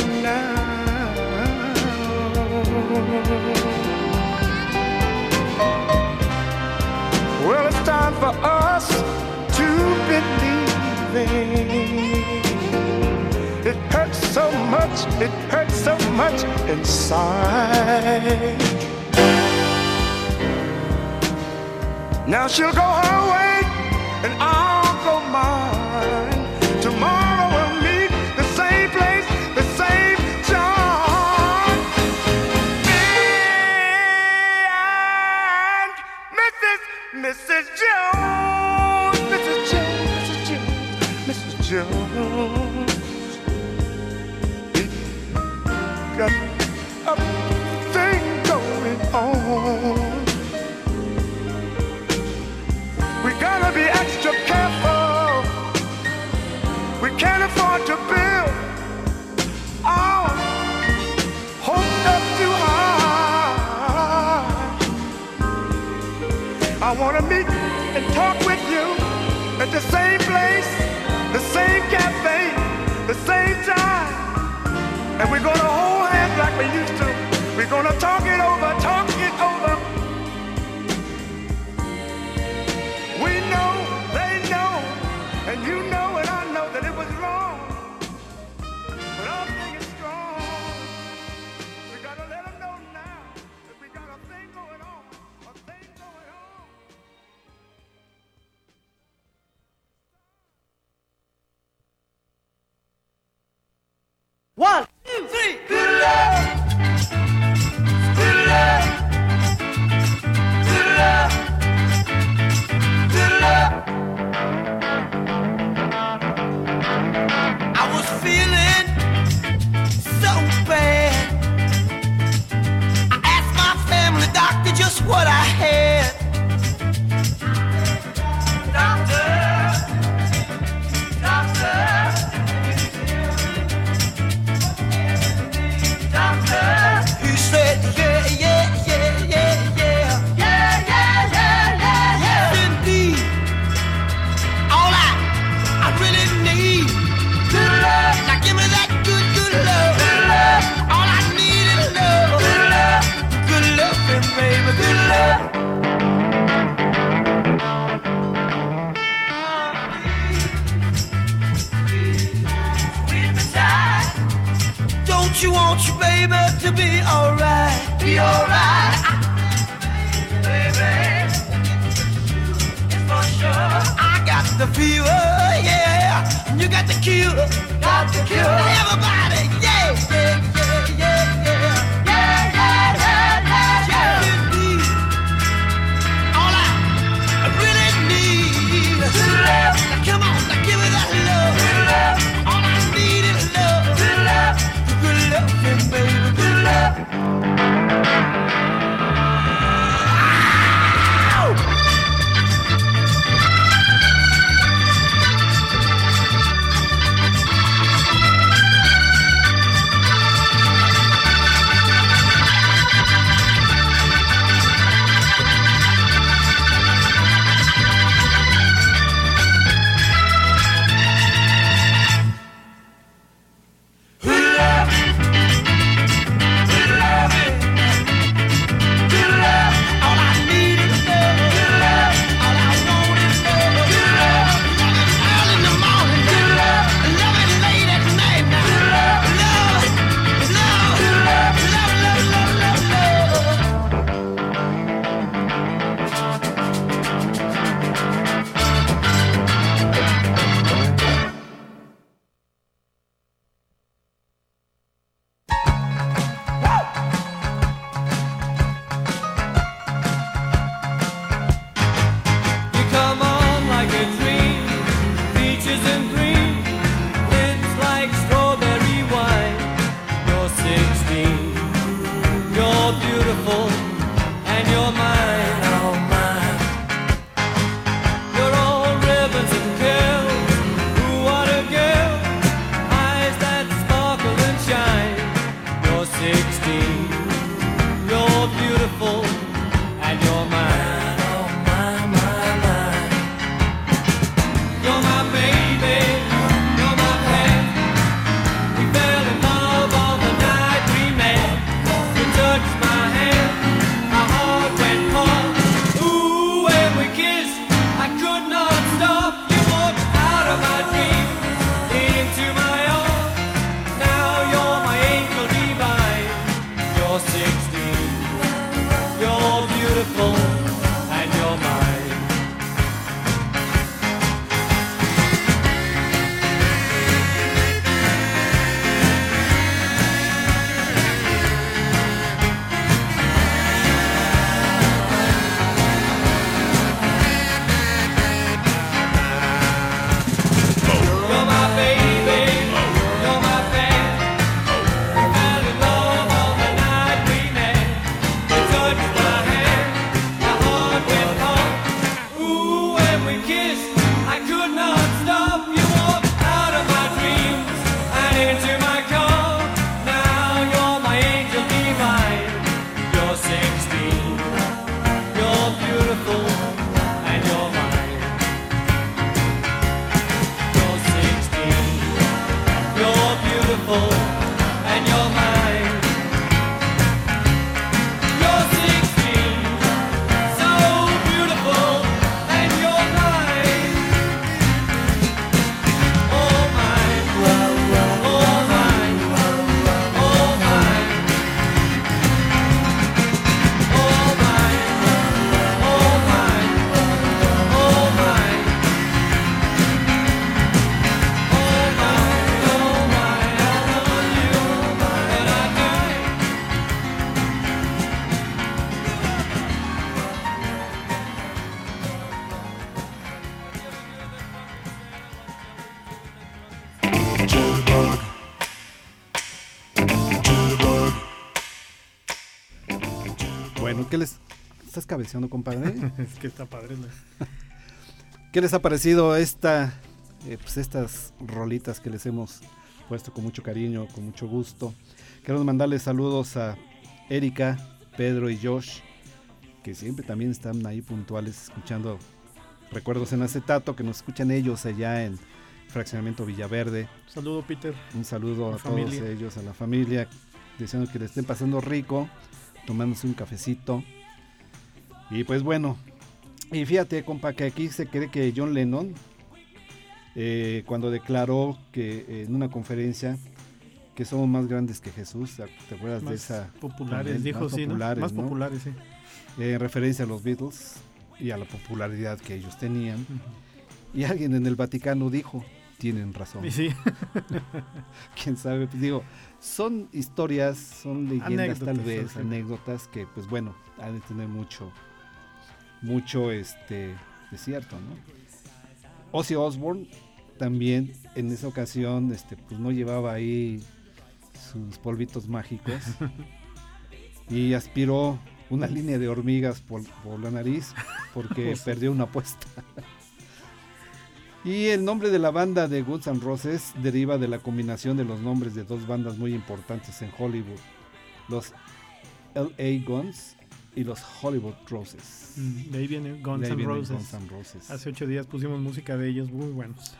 for us to believe It hurts so much, it hurts so much inside. Now she'll go her way cabeceando, compadre? (laughs) es que está padre. ¿Qué les ha parecido esta, eh, pues estas rolitas que les hemos puesto con mucho cariño, con mucho gusto? Queremos mandarles saludos a Erika, Pedro y Josh, que siempre también están ahí puntuales escuchando recuerdos en acetato, que nos escuchan ellos allá en Fraccionamiento Villaverde. Saludo, Peter. Un saludo La a todos ellos, a la familia, deseando que le estén pasando rico, tomándose un cafecito. Y pues bueno, y fíjate, compa, que aquí se cree que John Lennon, eh, cuando declaró que eh, en una conferencia que somos más grandes que Jesús, ¿te acuerdas de Más esa? populares, también? dijo, Más sí, ¿no? populares, Más ¿no? populares, sí. Eh, en referencia a los Beatles y a la popularidad que ellos tenían. Y alguien en el Vaticano dijo, tienen razón. Sí, (laughs) quién sabe, pues digo, son historias, son leyendas tal vez, sí. anécdotas que pues bueno, han de tener mucho, mucho este, de cierto, ¿no? Ozzy Osbourne también en esa ocasión, este, pues no llevaba ahí sus polvitos mágicos (laughs) y aspiró una línea de hormigas por, por la nariz porque (laughs) perdió una apuesta. Y el nombre de la banda de Guns N' Roses deriva de la combinación de los nombres de dos bandas muy importantes en Hollywood, los LA Guns y los Hollywood Roses. Mm, de ahí viene Guns N' Roses. Hace ocho días pusimos música de ellos muy buenos.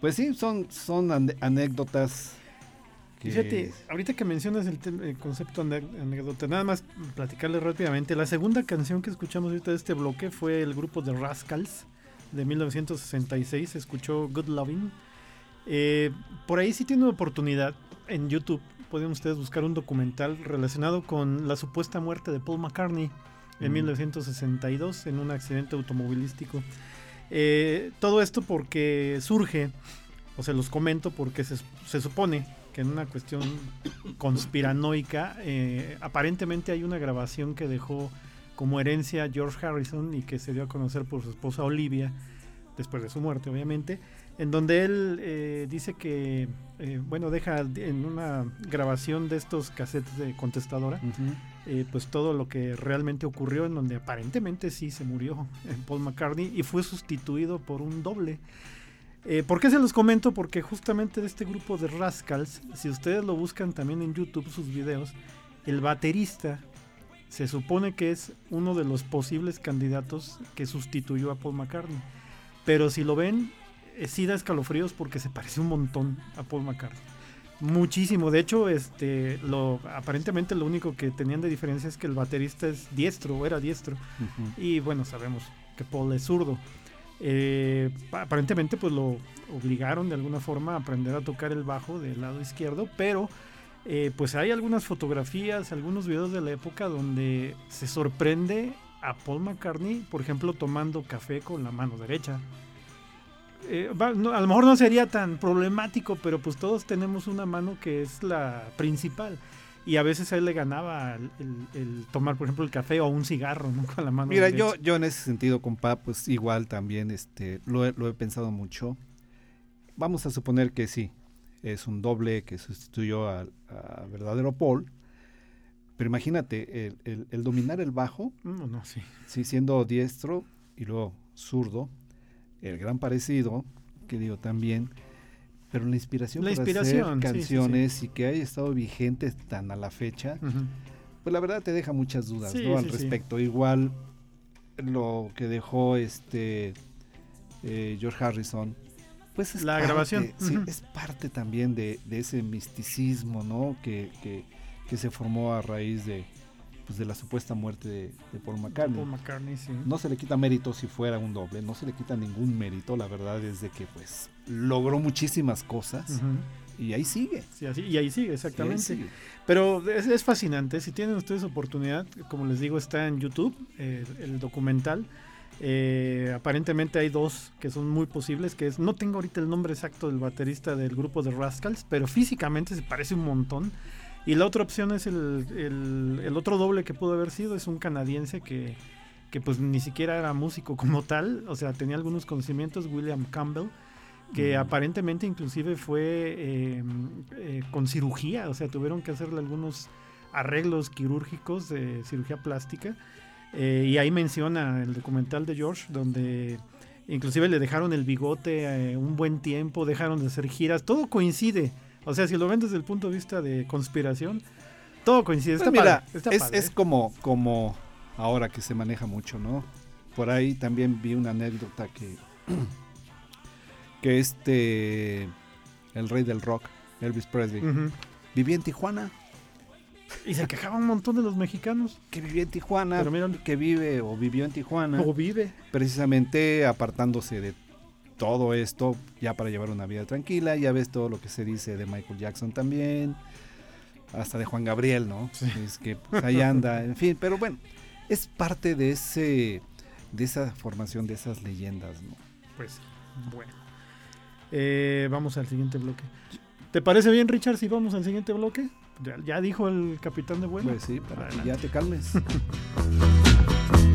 Pues sí, son, son anécdotas que... Fíjate, ahorita que mencionas el, concepto anécdota, nada más platicarle rápidamente. La segunda canción que escuchamos ahorita de este bloque fue el grupo de Rascals de 1966. Se escuchó Good Loving. Eh, por ahí sí tiene una oportunidad en YouTube. Pueden ustedes buscar un documental relacionado con la supuesta muerte de Paul McCartney en Mm. 1962 en un accidente automovilístico. Eh, todo esto porque surge, o se los comento porque se, se supone que en una cuestión conspiranoica, eh, aparentemente hay una grabación que dejó como herencia George Harrison y que se dio a conocer por su esposa Olivia, después de su muerte obviamente, en donde él eh, dice que, eh, bueno, deja en una grabación de estos cassettes de contestadora, eh, pues todo lo que realmente ocurrió en donde aparentemente sí se murió Paul McCartney y fue sustituido por un doble. ¿Por qué se los comento? Porque justamente de este grupo de Rascals, si ustedes lo buscan también en YouTube sus videos, el baterista se supone que es uno de los posibles candidatos que sustituyó a Paul McCartney. Pero si lo ven, sí da escalofríos porque se parece un montón a Paul McCartney. Muchísimo. De hecho, este, lo, aparentemente lo único que tenían de diferencia es que el baterista es diestro, era diestro. Ujú. Y bueno, sabemos que Paul es zurdo. Eh, aparentemente pues lo obligaron de alguna forma a aprender a tocar el bajo del lado izquierdo, pero eh, pues hay algunas fotografías, algunos videos de la época donde se sorprende a Paul McCartney, por ejemplo, tomando café con la mano derecha. Eh, va- no, a lo mejor no sería tan problemático, pero pues todos tenemos una mano que es la principal. Y a veces a él le ganaba el, el- el tomar, por ejemplo, el café o un cigarro ¿no? (laughs) con la mano Mira, derecha. yo, yo en ese sentido, compa, pues igual también este, lo, he, lo he pensado mucho. Vamos a suponer que sí, es un doble que sustituyó al verdadero Paul. Pero imagínate, el, el- el dominar el bajo, No, no, sí. sí, siendo diestro y luego zurdo, el gran parecido, que digo también, pero la inspiración La para inspiración, sí, hacer sí, canciones y que haya estado vigente tan a la fecha, pues la verdad te deja muchas dudas al respecto. Igual lo que dejó este eh, George Harrison, pues es La parte, grabación, es parte también de, de ese misticismo, ¿no? Que, que, que se formó a raíz de, pues, de la supuesta muerte de, de Paul McCartney. Paul McCartney, sí. No se le quita mérito si fuera un doble, no se le quita ningún mérito, la verdad es de que pues logró muchísimas cosas y ahí sigue. Sí, así- y ahí sigue, ahí exactamente. sigue. Pero es, es fascinante. Si tienen ustedes oportunidad, como les digo, está en YouTube eh, el documental. Eh, aparentemente hay dos que son muy posibles. Que es, no tengo ahorita el nombre exacto del baterista del grupo de Rascals, pero físicamente se parece un montón. Y la otra opción es el, el- el otro doble que pudo haber sido, es un canadiense que, que pues ni siquiera era músico como tal, o sea, tenía algunos conocimientos, William Campbell, que Mm. aparentemente inclusive fue eh, eh, con cirugía, o sea, tuvieron que hacerle algunos arreglos quirúrgicos de cirugía plástica. Eh, y ahí menciona el documental de George, donde inclusive le dejaron el bigote eh, un buen tiempo, dejaron de hacer giras, todo coincide. O sea, si lo ven desde el punto de vista de conspiración, todo coincide. Pues Está mira, padre, está es, padre. es como, como ahora que se maneja mucho, ¿no? Por ahí también vi una anécdota que, (clears throat) que este, el rey del rock, Elvis Presley, vivía en Tijuana, Y se quejaban un montón de los mexicanos. que vivía en Tijuana, Pero mira- que vive o vivió en Tijuana, O vive. precisamente apartándose de todo esto ya para llevar una vida tranquila. Ya ves todo lo que se dice de Michael Jackson también, hasta de Juan Gabriel, ¿no? Es que pues, ahí anda, (laughs) en fin, pero bueno, es parte de ese de esa formación de esas leyendas, ¿no? Pues bueno. Eh, vamos al siguiente bloque. ¿Te parece bien, Richard, si vamos al siguiente bloque? Ya, ya dijo el capitán de vuelo. Pues sí, para que Adelante. ya te calmes. (laughs)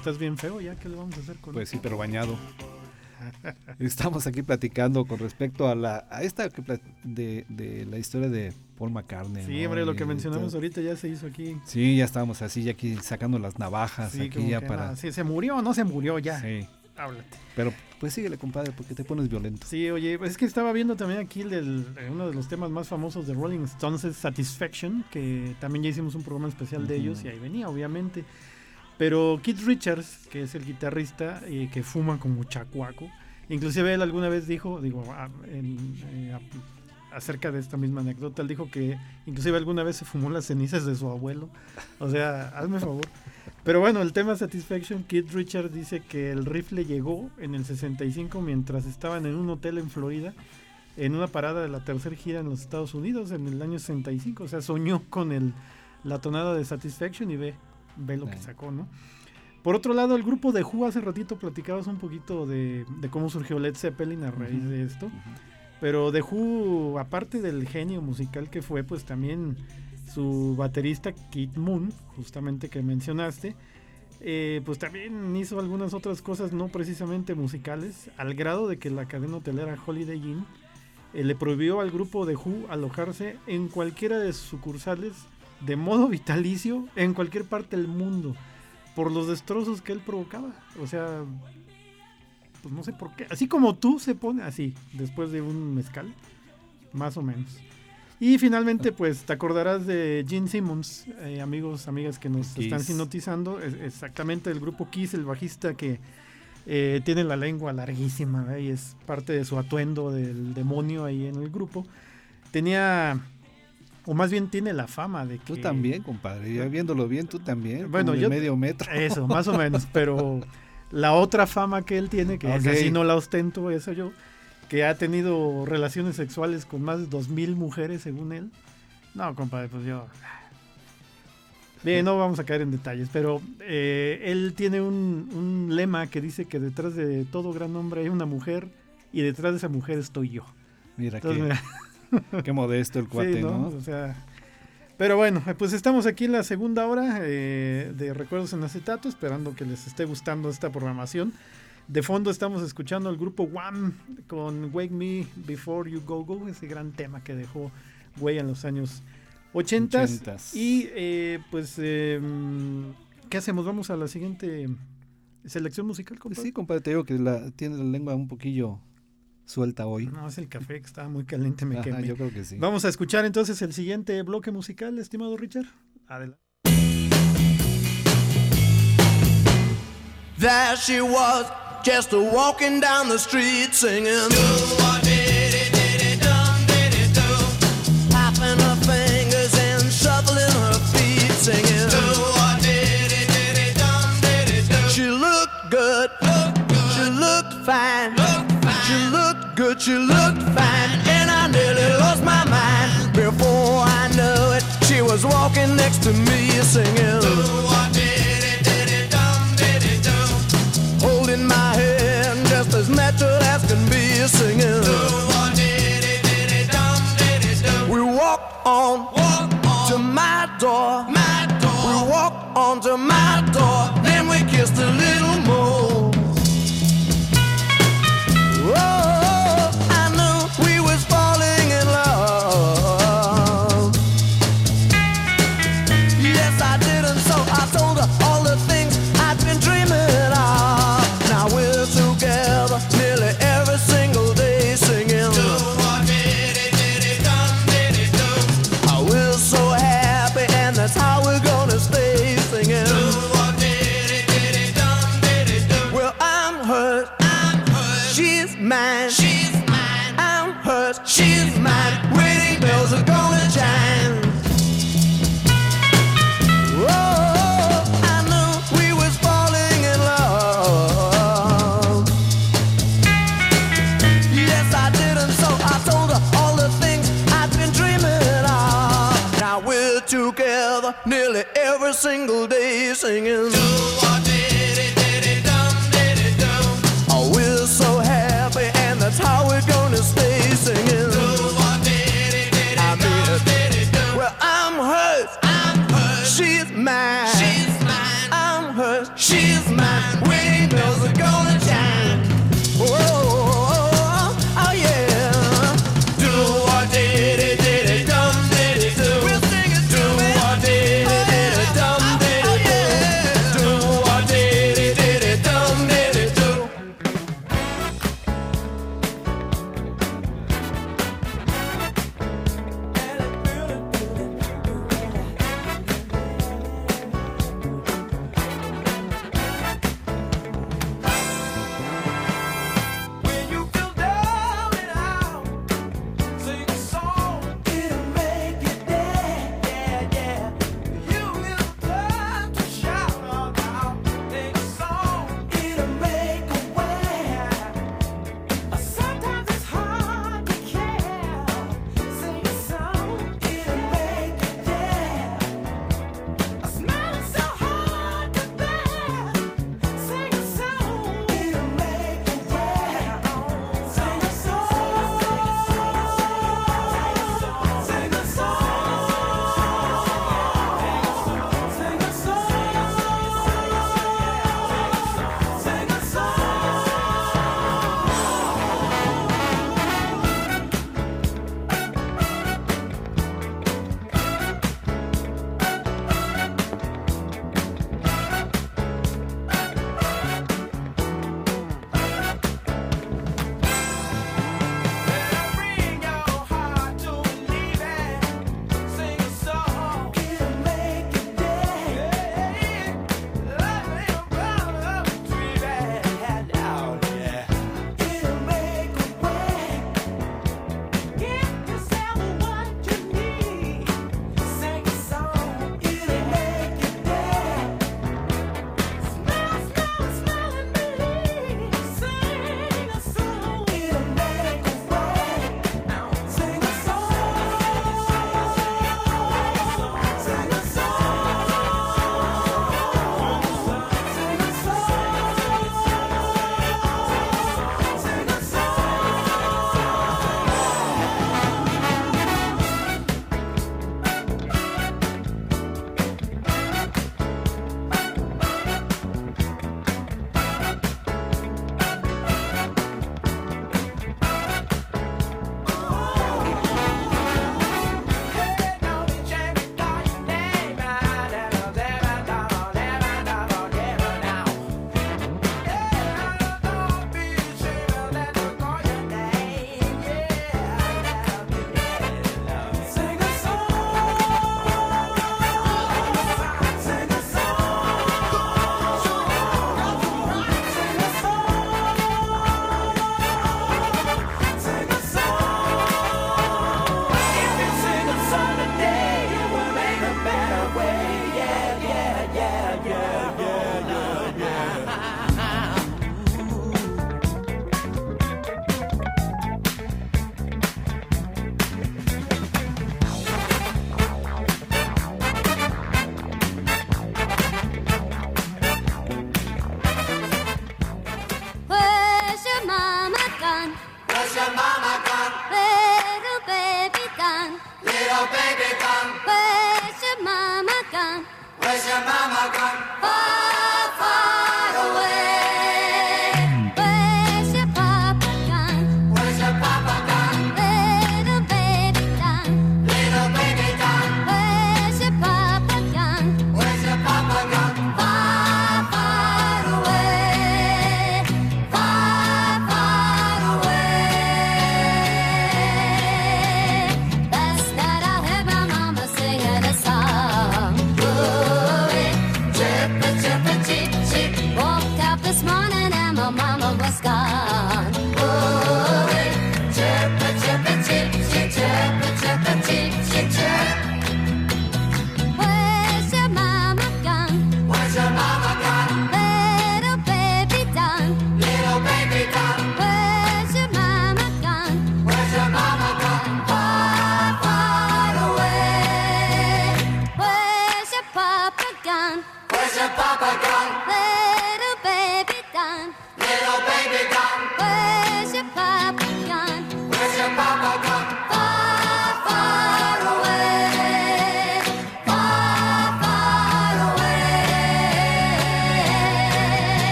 estás bien feo ya. ¿Qué le vamos a hacer con Pues sí, pero bañado. (laughs) Estamos aquí platicando con respecto a la a esta que de, de la historia de Paul McCartney. Sí, ¿no? hombre, lo que mencionamos ahorita ya se hizo aquí. Sí, ya estábamos así, ya aquí sacando las navajas Sí, aquí ya que para. nada, sí, se murió o no se murió ya. Sí. Háblate. Pero pues síguele, compadre, porque te pones violento. Sí, oye, es que estaba viendo también aquí el del- eh, uno de los temas más famosos de Rolling Stones es Satisfaction, que también ya hicimos un programa especial de ellos y ahí venía, obviamente. Pero Keith Richards, que es el guitarrista eh, que fuma como chacuaco, inclusive él alguna vez dijo, digo, en, eh, acerca de esta misma anécdota, él dijo que inclusive alguna vez se fumó las cenizas de su abuelo. O sea, hazme favor. Pero bueno, el tema Satisfaction, Keith Richards dice que el rifle llegó en el 65 mientras estaban en un hotel en Florida, en una parada de la tercera gira en los Estados Unidos en el año 65. O sea, soñó con el, la tonada de Satisfaction y ve, ve lo que sacó, ¿no? Por otro lado, el grupo de Who hace ratito platicabas un poquito de, de cómo surgió Led Zeppelin a raíz de esto. Pero The Who, aparte del genio musical que fue, pues también su baterista Keith Moon, justamente que mencionaste, eh, pues también hizo algunas otras cosas no precisamente musicales, al grado de que la cadena hotelera Holiday Inn eh, le prohibió al grupo de Who alojarse en cualquiera de sus sucursales de modo vitalicio en cualquier parte del mundo por los destrozos que él provocaba. O sea, pues no sé por qué. Así como tú se pone así, después de un mezcal, más o menos. Y finalmente, pues te acordarás de Gene Simmons, eh, amigos, amigas que nos Kiss. están sinotizando. Es exactamente el grupo Kiss, el bajista que eh, tiene la lengua larguísima ¿eh? y es parte de su atuendo del demonio ahí en el grupo. Tenía, o más bien tiene la fama de que. Tú también, compadre. Ya viéndolo bien, tú también. Bueno, yo- medio metro. Eso, más o menos, (laughs) pero la otra fama que él tiene, que esa Ok. sí no la ostento, eso yo, que ha tenido relaciones sexuales con más de dos mil mujeres según él. No, compadre, pues yo... Bien, no vamos a caer en detalles, pero eh, él tiene un, un lema que dice que detrás de todo gran hombre hay una mujer y detrás de esa mujer estoy yo. Mira, Entonces, qué, mira, (laughs) Qué modesto el cuate, sí, ¿no? ¿no? O sea, pero bueno, eh, pues estamos aquí en la segunda hora eh, de Recuerdos en Acetato, esperando que les esté gustando esta programación. De fondo estamos escuchando al grupo Wham con Wake Me Before You Go Go, ese gran tema que dejó Güey en los años 80. 80. Y eh, pues, em, ¿qué hacemos? Vamos a la siguiente selección musical, compadre. Sí, compadre, te digo que tiene la lengua un poquillo suelta hoy. No, es el café que estaba muy caliente, me quemé. Yo creo que sí. Vamos a escuchar entonces el siguiente bloque musical, estimado Richard. Adelante. There she was, just walking down the street singing. She looked good, she looked fine. She looked fine, and I nearly lost my mind. Before I knew it, she was walking next to me singing. Do. Holding my hand just as natural as can be singing. singing.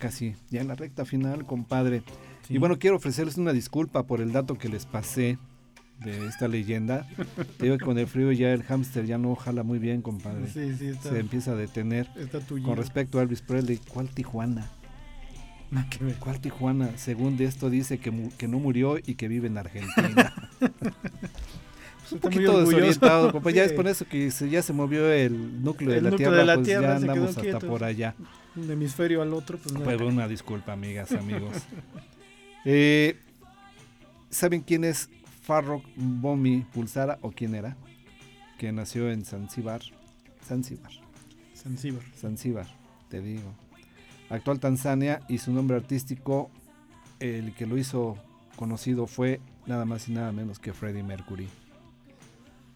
Casi, ya en la recta final, compadre. Sí. Y bueno, quiero ofrecerles una disculpa por el dato que les pasé de esta leyenda. (laughs) Te digo que con el frío ya el hámster ya no jala muy bien, compadre. Sí, sí, está, Se empieza a detener. está tuyo. Con respecto a Elvis Presley, ¿cuál Tijuana? ¿Cuál Tijuana? Según de esto dice que, mu- que no murió y que vive en Argentina. (laughs) un Está muy poquito desorientado, compa. Ya es Sí. por eso que se- ya se movió el núcleo de El la núcleo Tierra, de la pues Tierra ya andamos hasta por allá. Un hemisferio al otro, pues nada. Pues una disculpa, amigas, amigos. (laughs) Eh, ¿Saben quién es Farrokh Bomi Pulsara o quién era? Que nació en Zanzíbar. Zanzíbar. Zanzíbar. Zanzíbar, te digo. Actual Tanzania y su nombre artístico, el que lo hizo conocido fue nada más y nada menos que Freddie Mercury.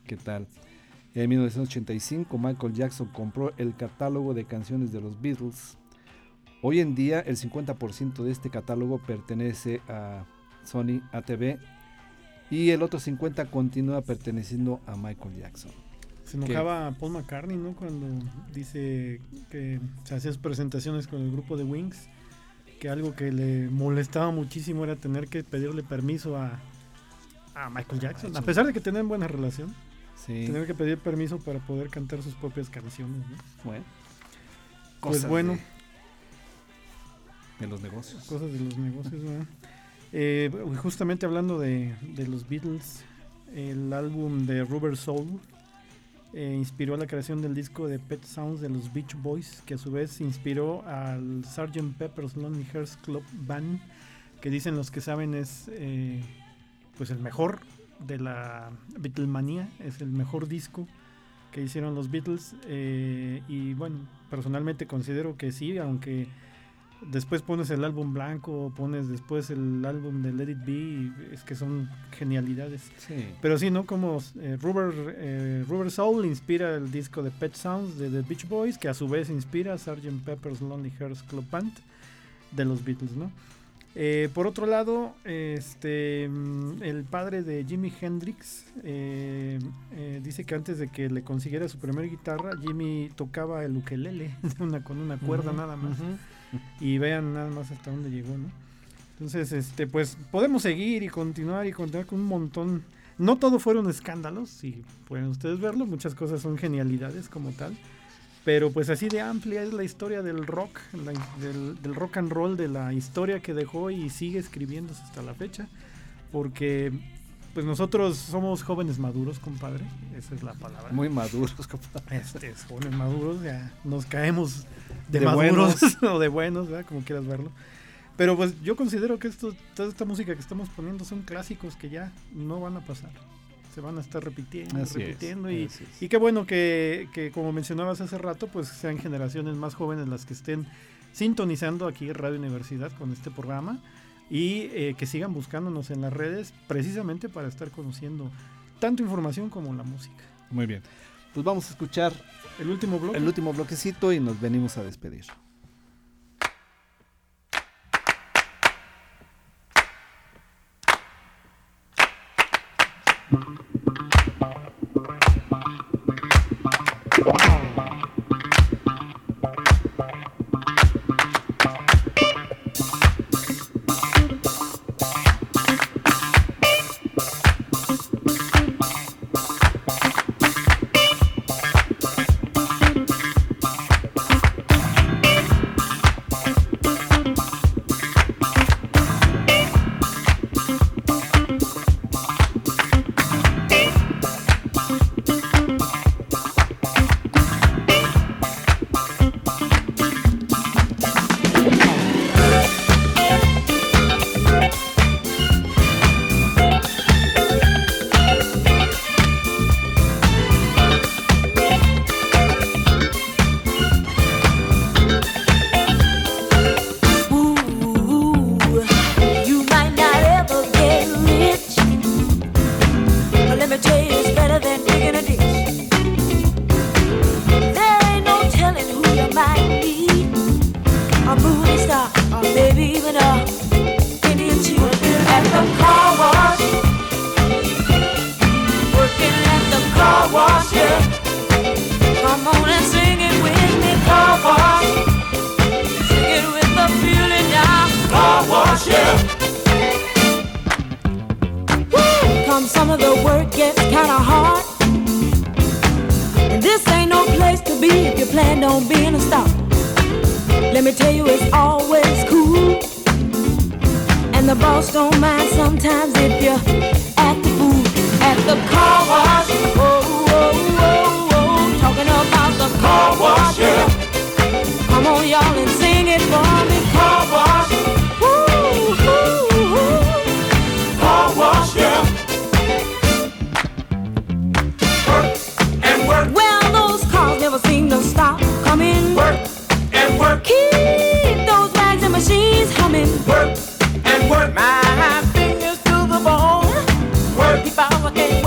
¿Qué tal? En 1985 Michael Jackson compró el catálogo de canciones de los Beatles. Hoy en día el 50% de este catálogo pertenece a Sony ATV y el otro 50% continúa perteneciendo a Michael Jackson. Se enojaba Paul McCartney, ¿no? Cuando dice que se hacía sus presentaciones con el grupo de Wings, que algo que le molestaba muchísimo era tener que pedirle permiso a, a Michael Jackson, a pesar de que tenían buena relación, Sí. tener que pedir permiso para poder cantar sus propias canciones, ¿no? Bueno. Pues bueno. De, de los negocios. Cosas de los negocios, ¿verdad? Eh, justamente hablando de, de los Beatles, el álbum de Rubber Soul eh, inspiró a la creación del disco de Pet Sounds de los Beach Boys, que a su vez inspiró al Sgt. Pepper's Lonely Hearts Club Band, que dicen los que saben es eh, pues el mejor de la Beatlemanía, es el mejor disco que hicieron los Beatles eh, y bueno, personalmente considero que sí, aunque después pones el álbum blanco, pones después el álbum de Let It Be, y es que son genialidades. Sí. Pero sí, ¿no? Como eh, Rubber, eh, Rubber Soul inspira el disco de Pet Sounds de The Beach Boys, que a su vez inspira Sgt. Pepper's Lonely Hearts Club Band de los Beatles, ¿no? Eh, por otro lado, este, mm, el padre de Jimi Hendrix eh, eh, dice que antes de que le consiguiera su primera guitarra, Jimmy tocaba el ukelele (laughs) una, con una cuerda nada más. Y vean nada más hasta dónde llegó, ¿no? Entonces, este, pues podemos seguir y continuar y continuar con un montón. No todo fueron escándalos, si pueden ustedes verlo, muchas cosas son genialidades como tal. Pero pues así de amplia es la historia del rock, la- del, del rock and roll, de la historia que dejó y sigue escribiéndose hasta la fecha. Porque pues nosotros somos jóvenes maduros, compadre. Esa es la palabra. Muy maduros, compadre. Este, es jóvenes maduros, ya nos caemos de, De maduros buenos. (laughs) o de buenos, ¿verdad? como quieras verlo. Pero pues yo considero que esto, toda esta música que estamos poniendo son clásicos que ya no van a pasar. Se van a estar repitiendo, Así es, repitiendo. y, así es. y qué bueno que, que, como mencionabas hace rato, pues sean generaciones más jóvenes las que estén sintonizando aquí Radio Universidad con este programa y eh, que sigan buscándonos en las redes precisamente para estar conociendo tanto información como la música. Muy bien. Pues vamos a escuchar El último bloque. el último bloquecito y nos venimos a despedir. Ooh, the boss don't mind sometimes if you're at the booth, at the car wash. Oh, oh, oh, oh, oh, talking about the car wash. Yeah. Come on, y'all, and sing it for me. Car wash. Ooh, ooh, ooh. Car wash, yeah. and work Well, those cars never seem to stop coming. Work and work Keep those bags and machines humming. work work My fingers to the bone. work If I can't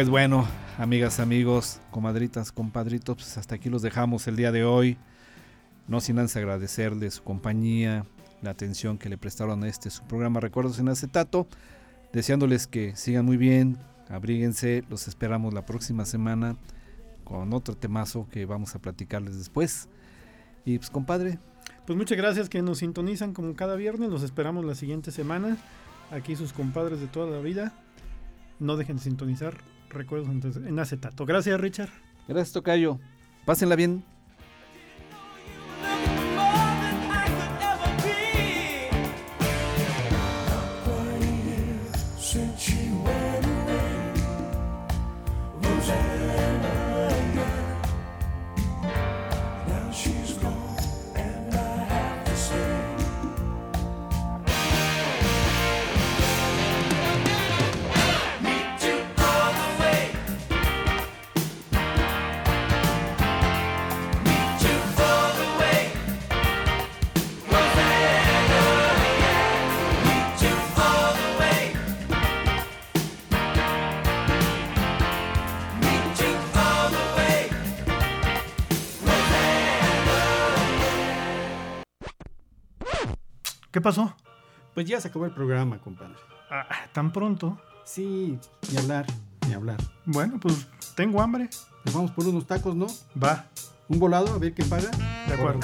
Pues bueno, amigas, amigos, comadritas, compadritos, pues hasta aquí los dejamos el día de hoy. No sin antes agradecerles su compañía, la atención que le prestaron a este su programa Recuerdos en Acetato, deseándoles que sigan muy bien, abríguense, los esperamos la próxima semana con otro temazo que vamos a platicarles después. Y pues compadre, Pues muchas gracias que nos sintonizan como cada viernes. Los esperamos la siguiente semana. Aquí sus compadres de toda la vida. No dejen de sintonizar. Recuerdos en- acetato. Gracias, Richard. gracias Tocayo, pásenla bien. ¿Qué pasó? Pues ya se acabó el programa, compadre. Ah, tan pronto. Sí, ni hablar, ni hablar. Bueno, pues tengo hambre. Nos vamos por unos tacos, ¿no? Va, Un volado, a ver quién paga. de acuerdo.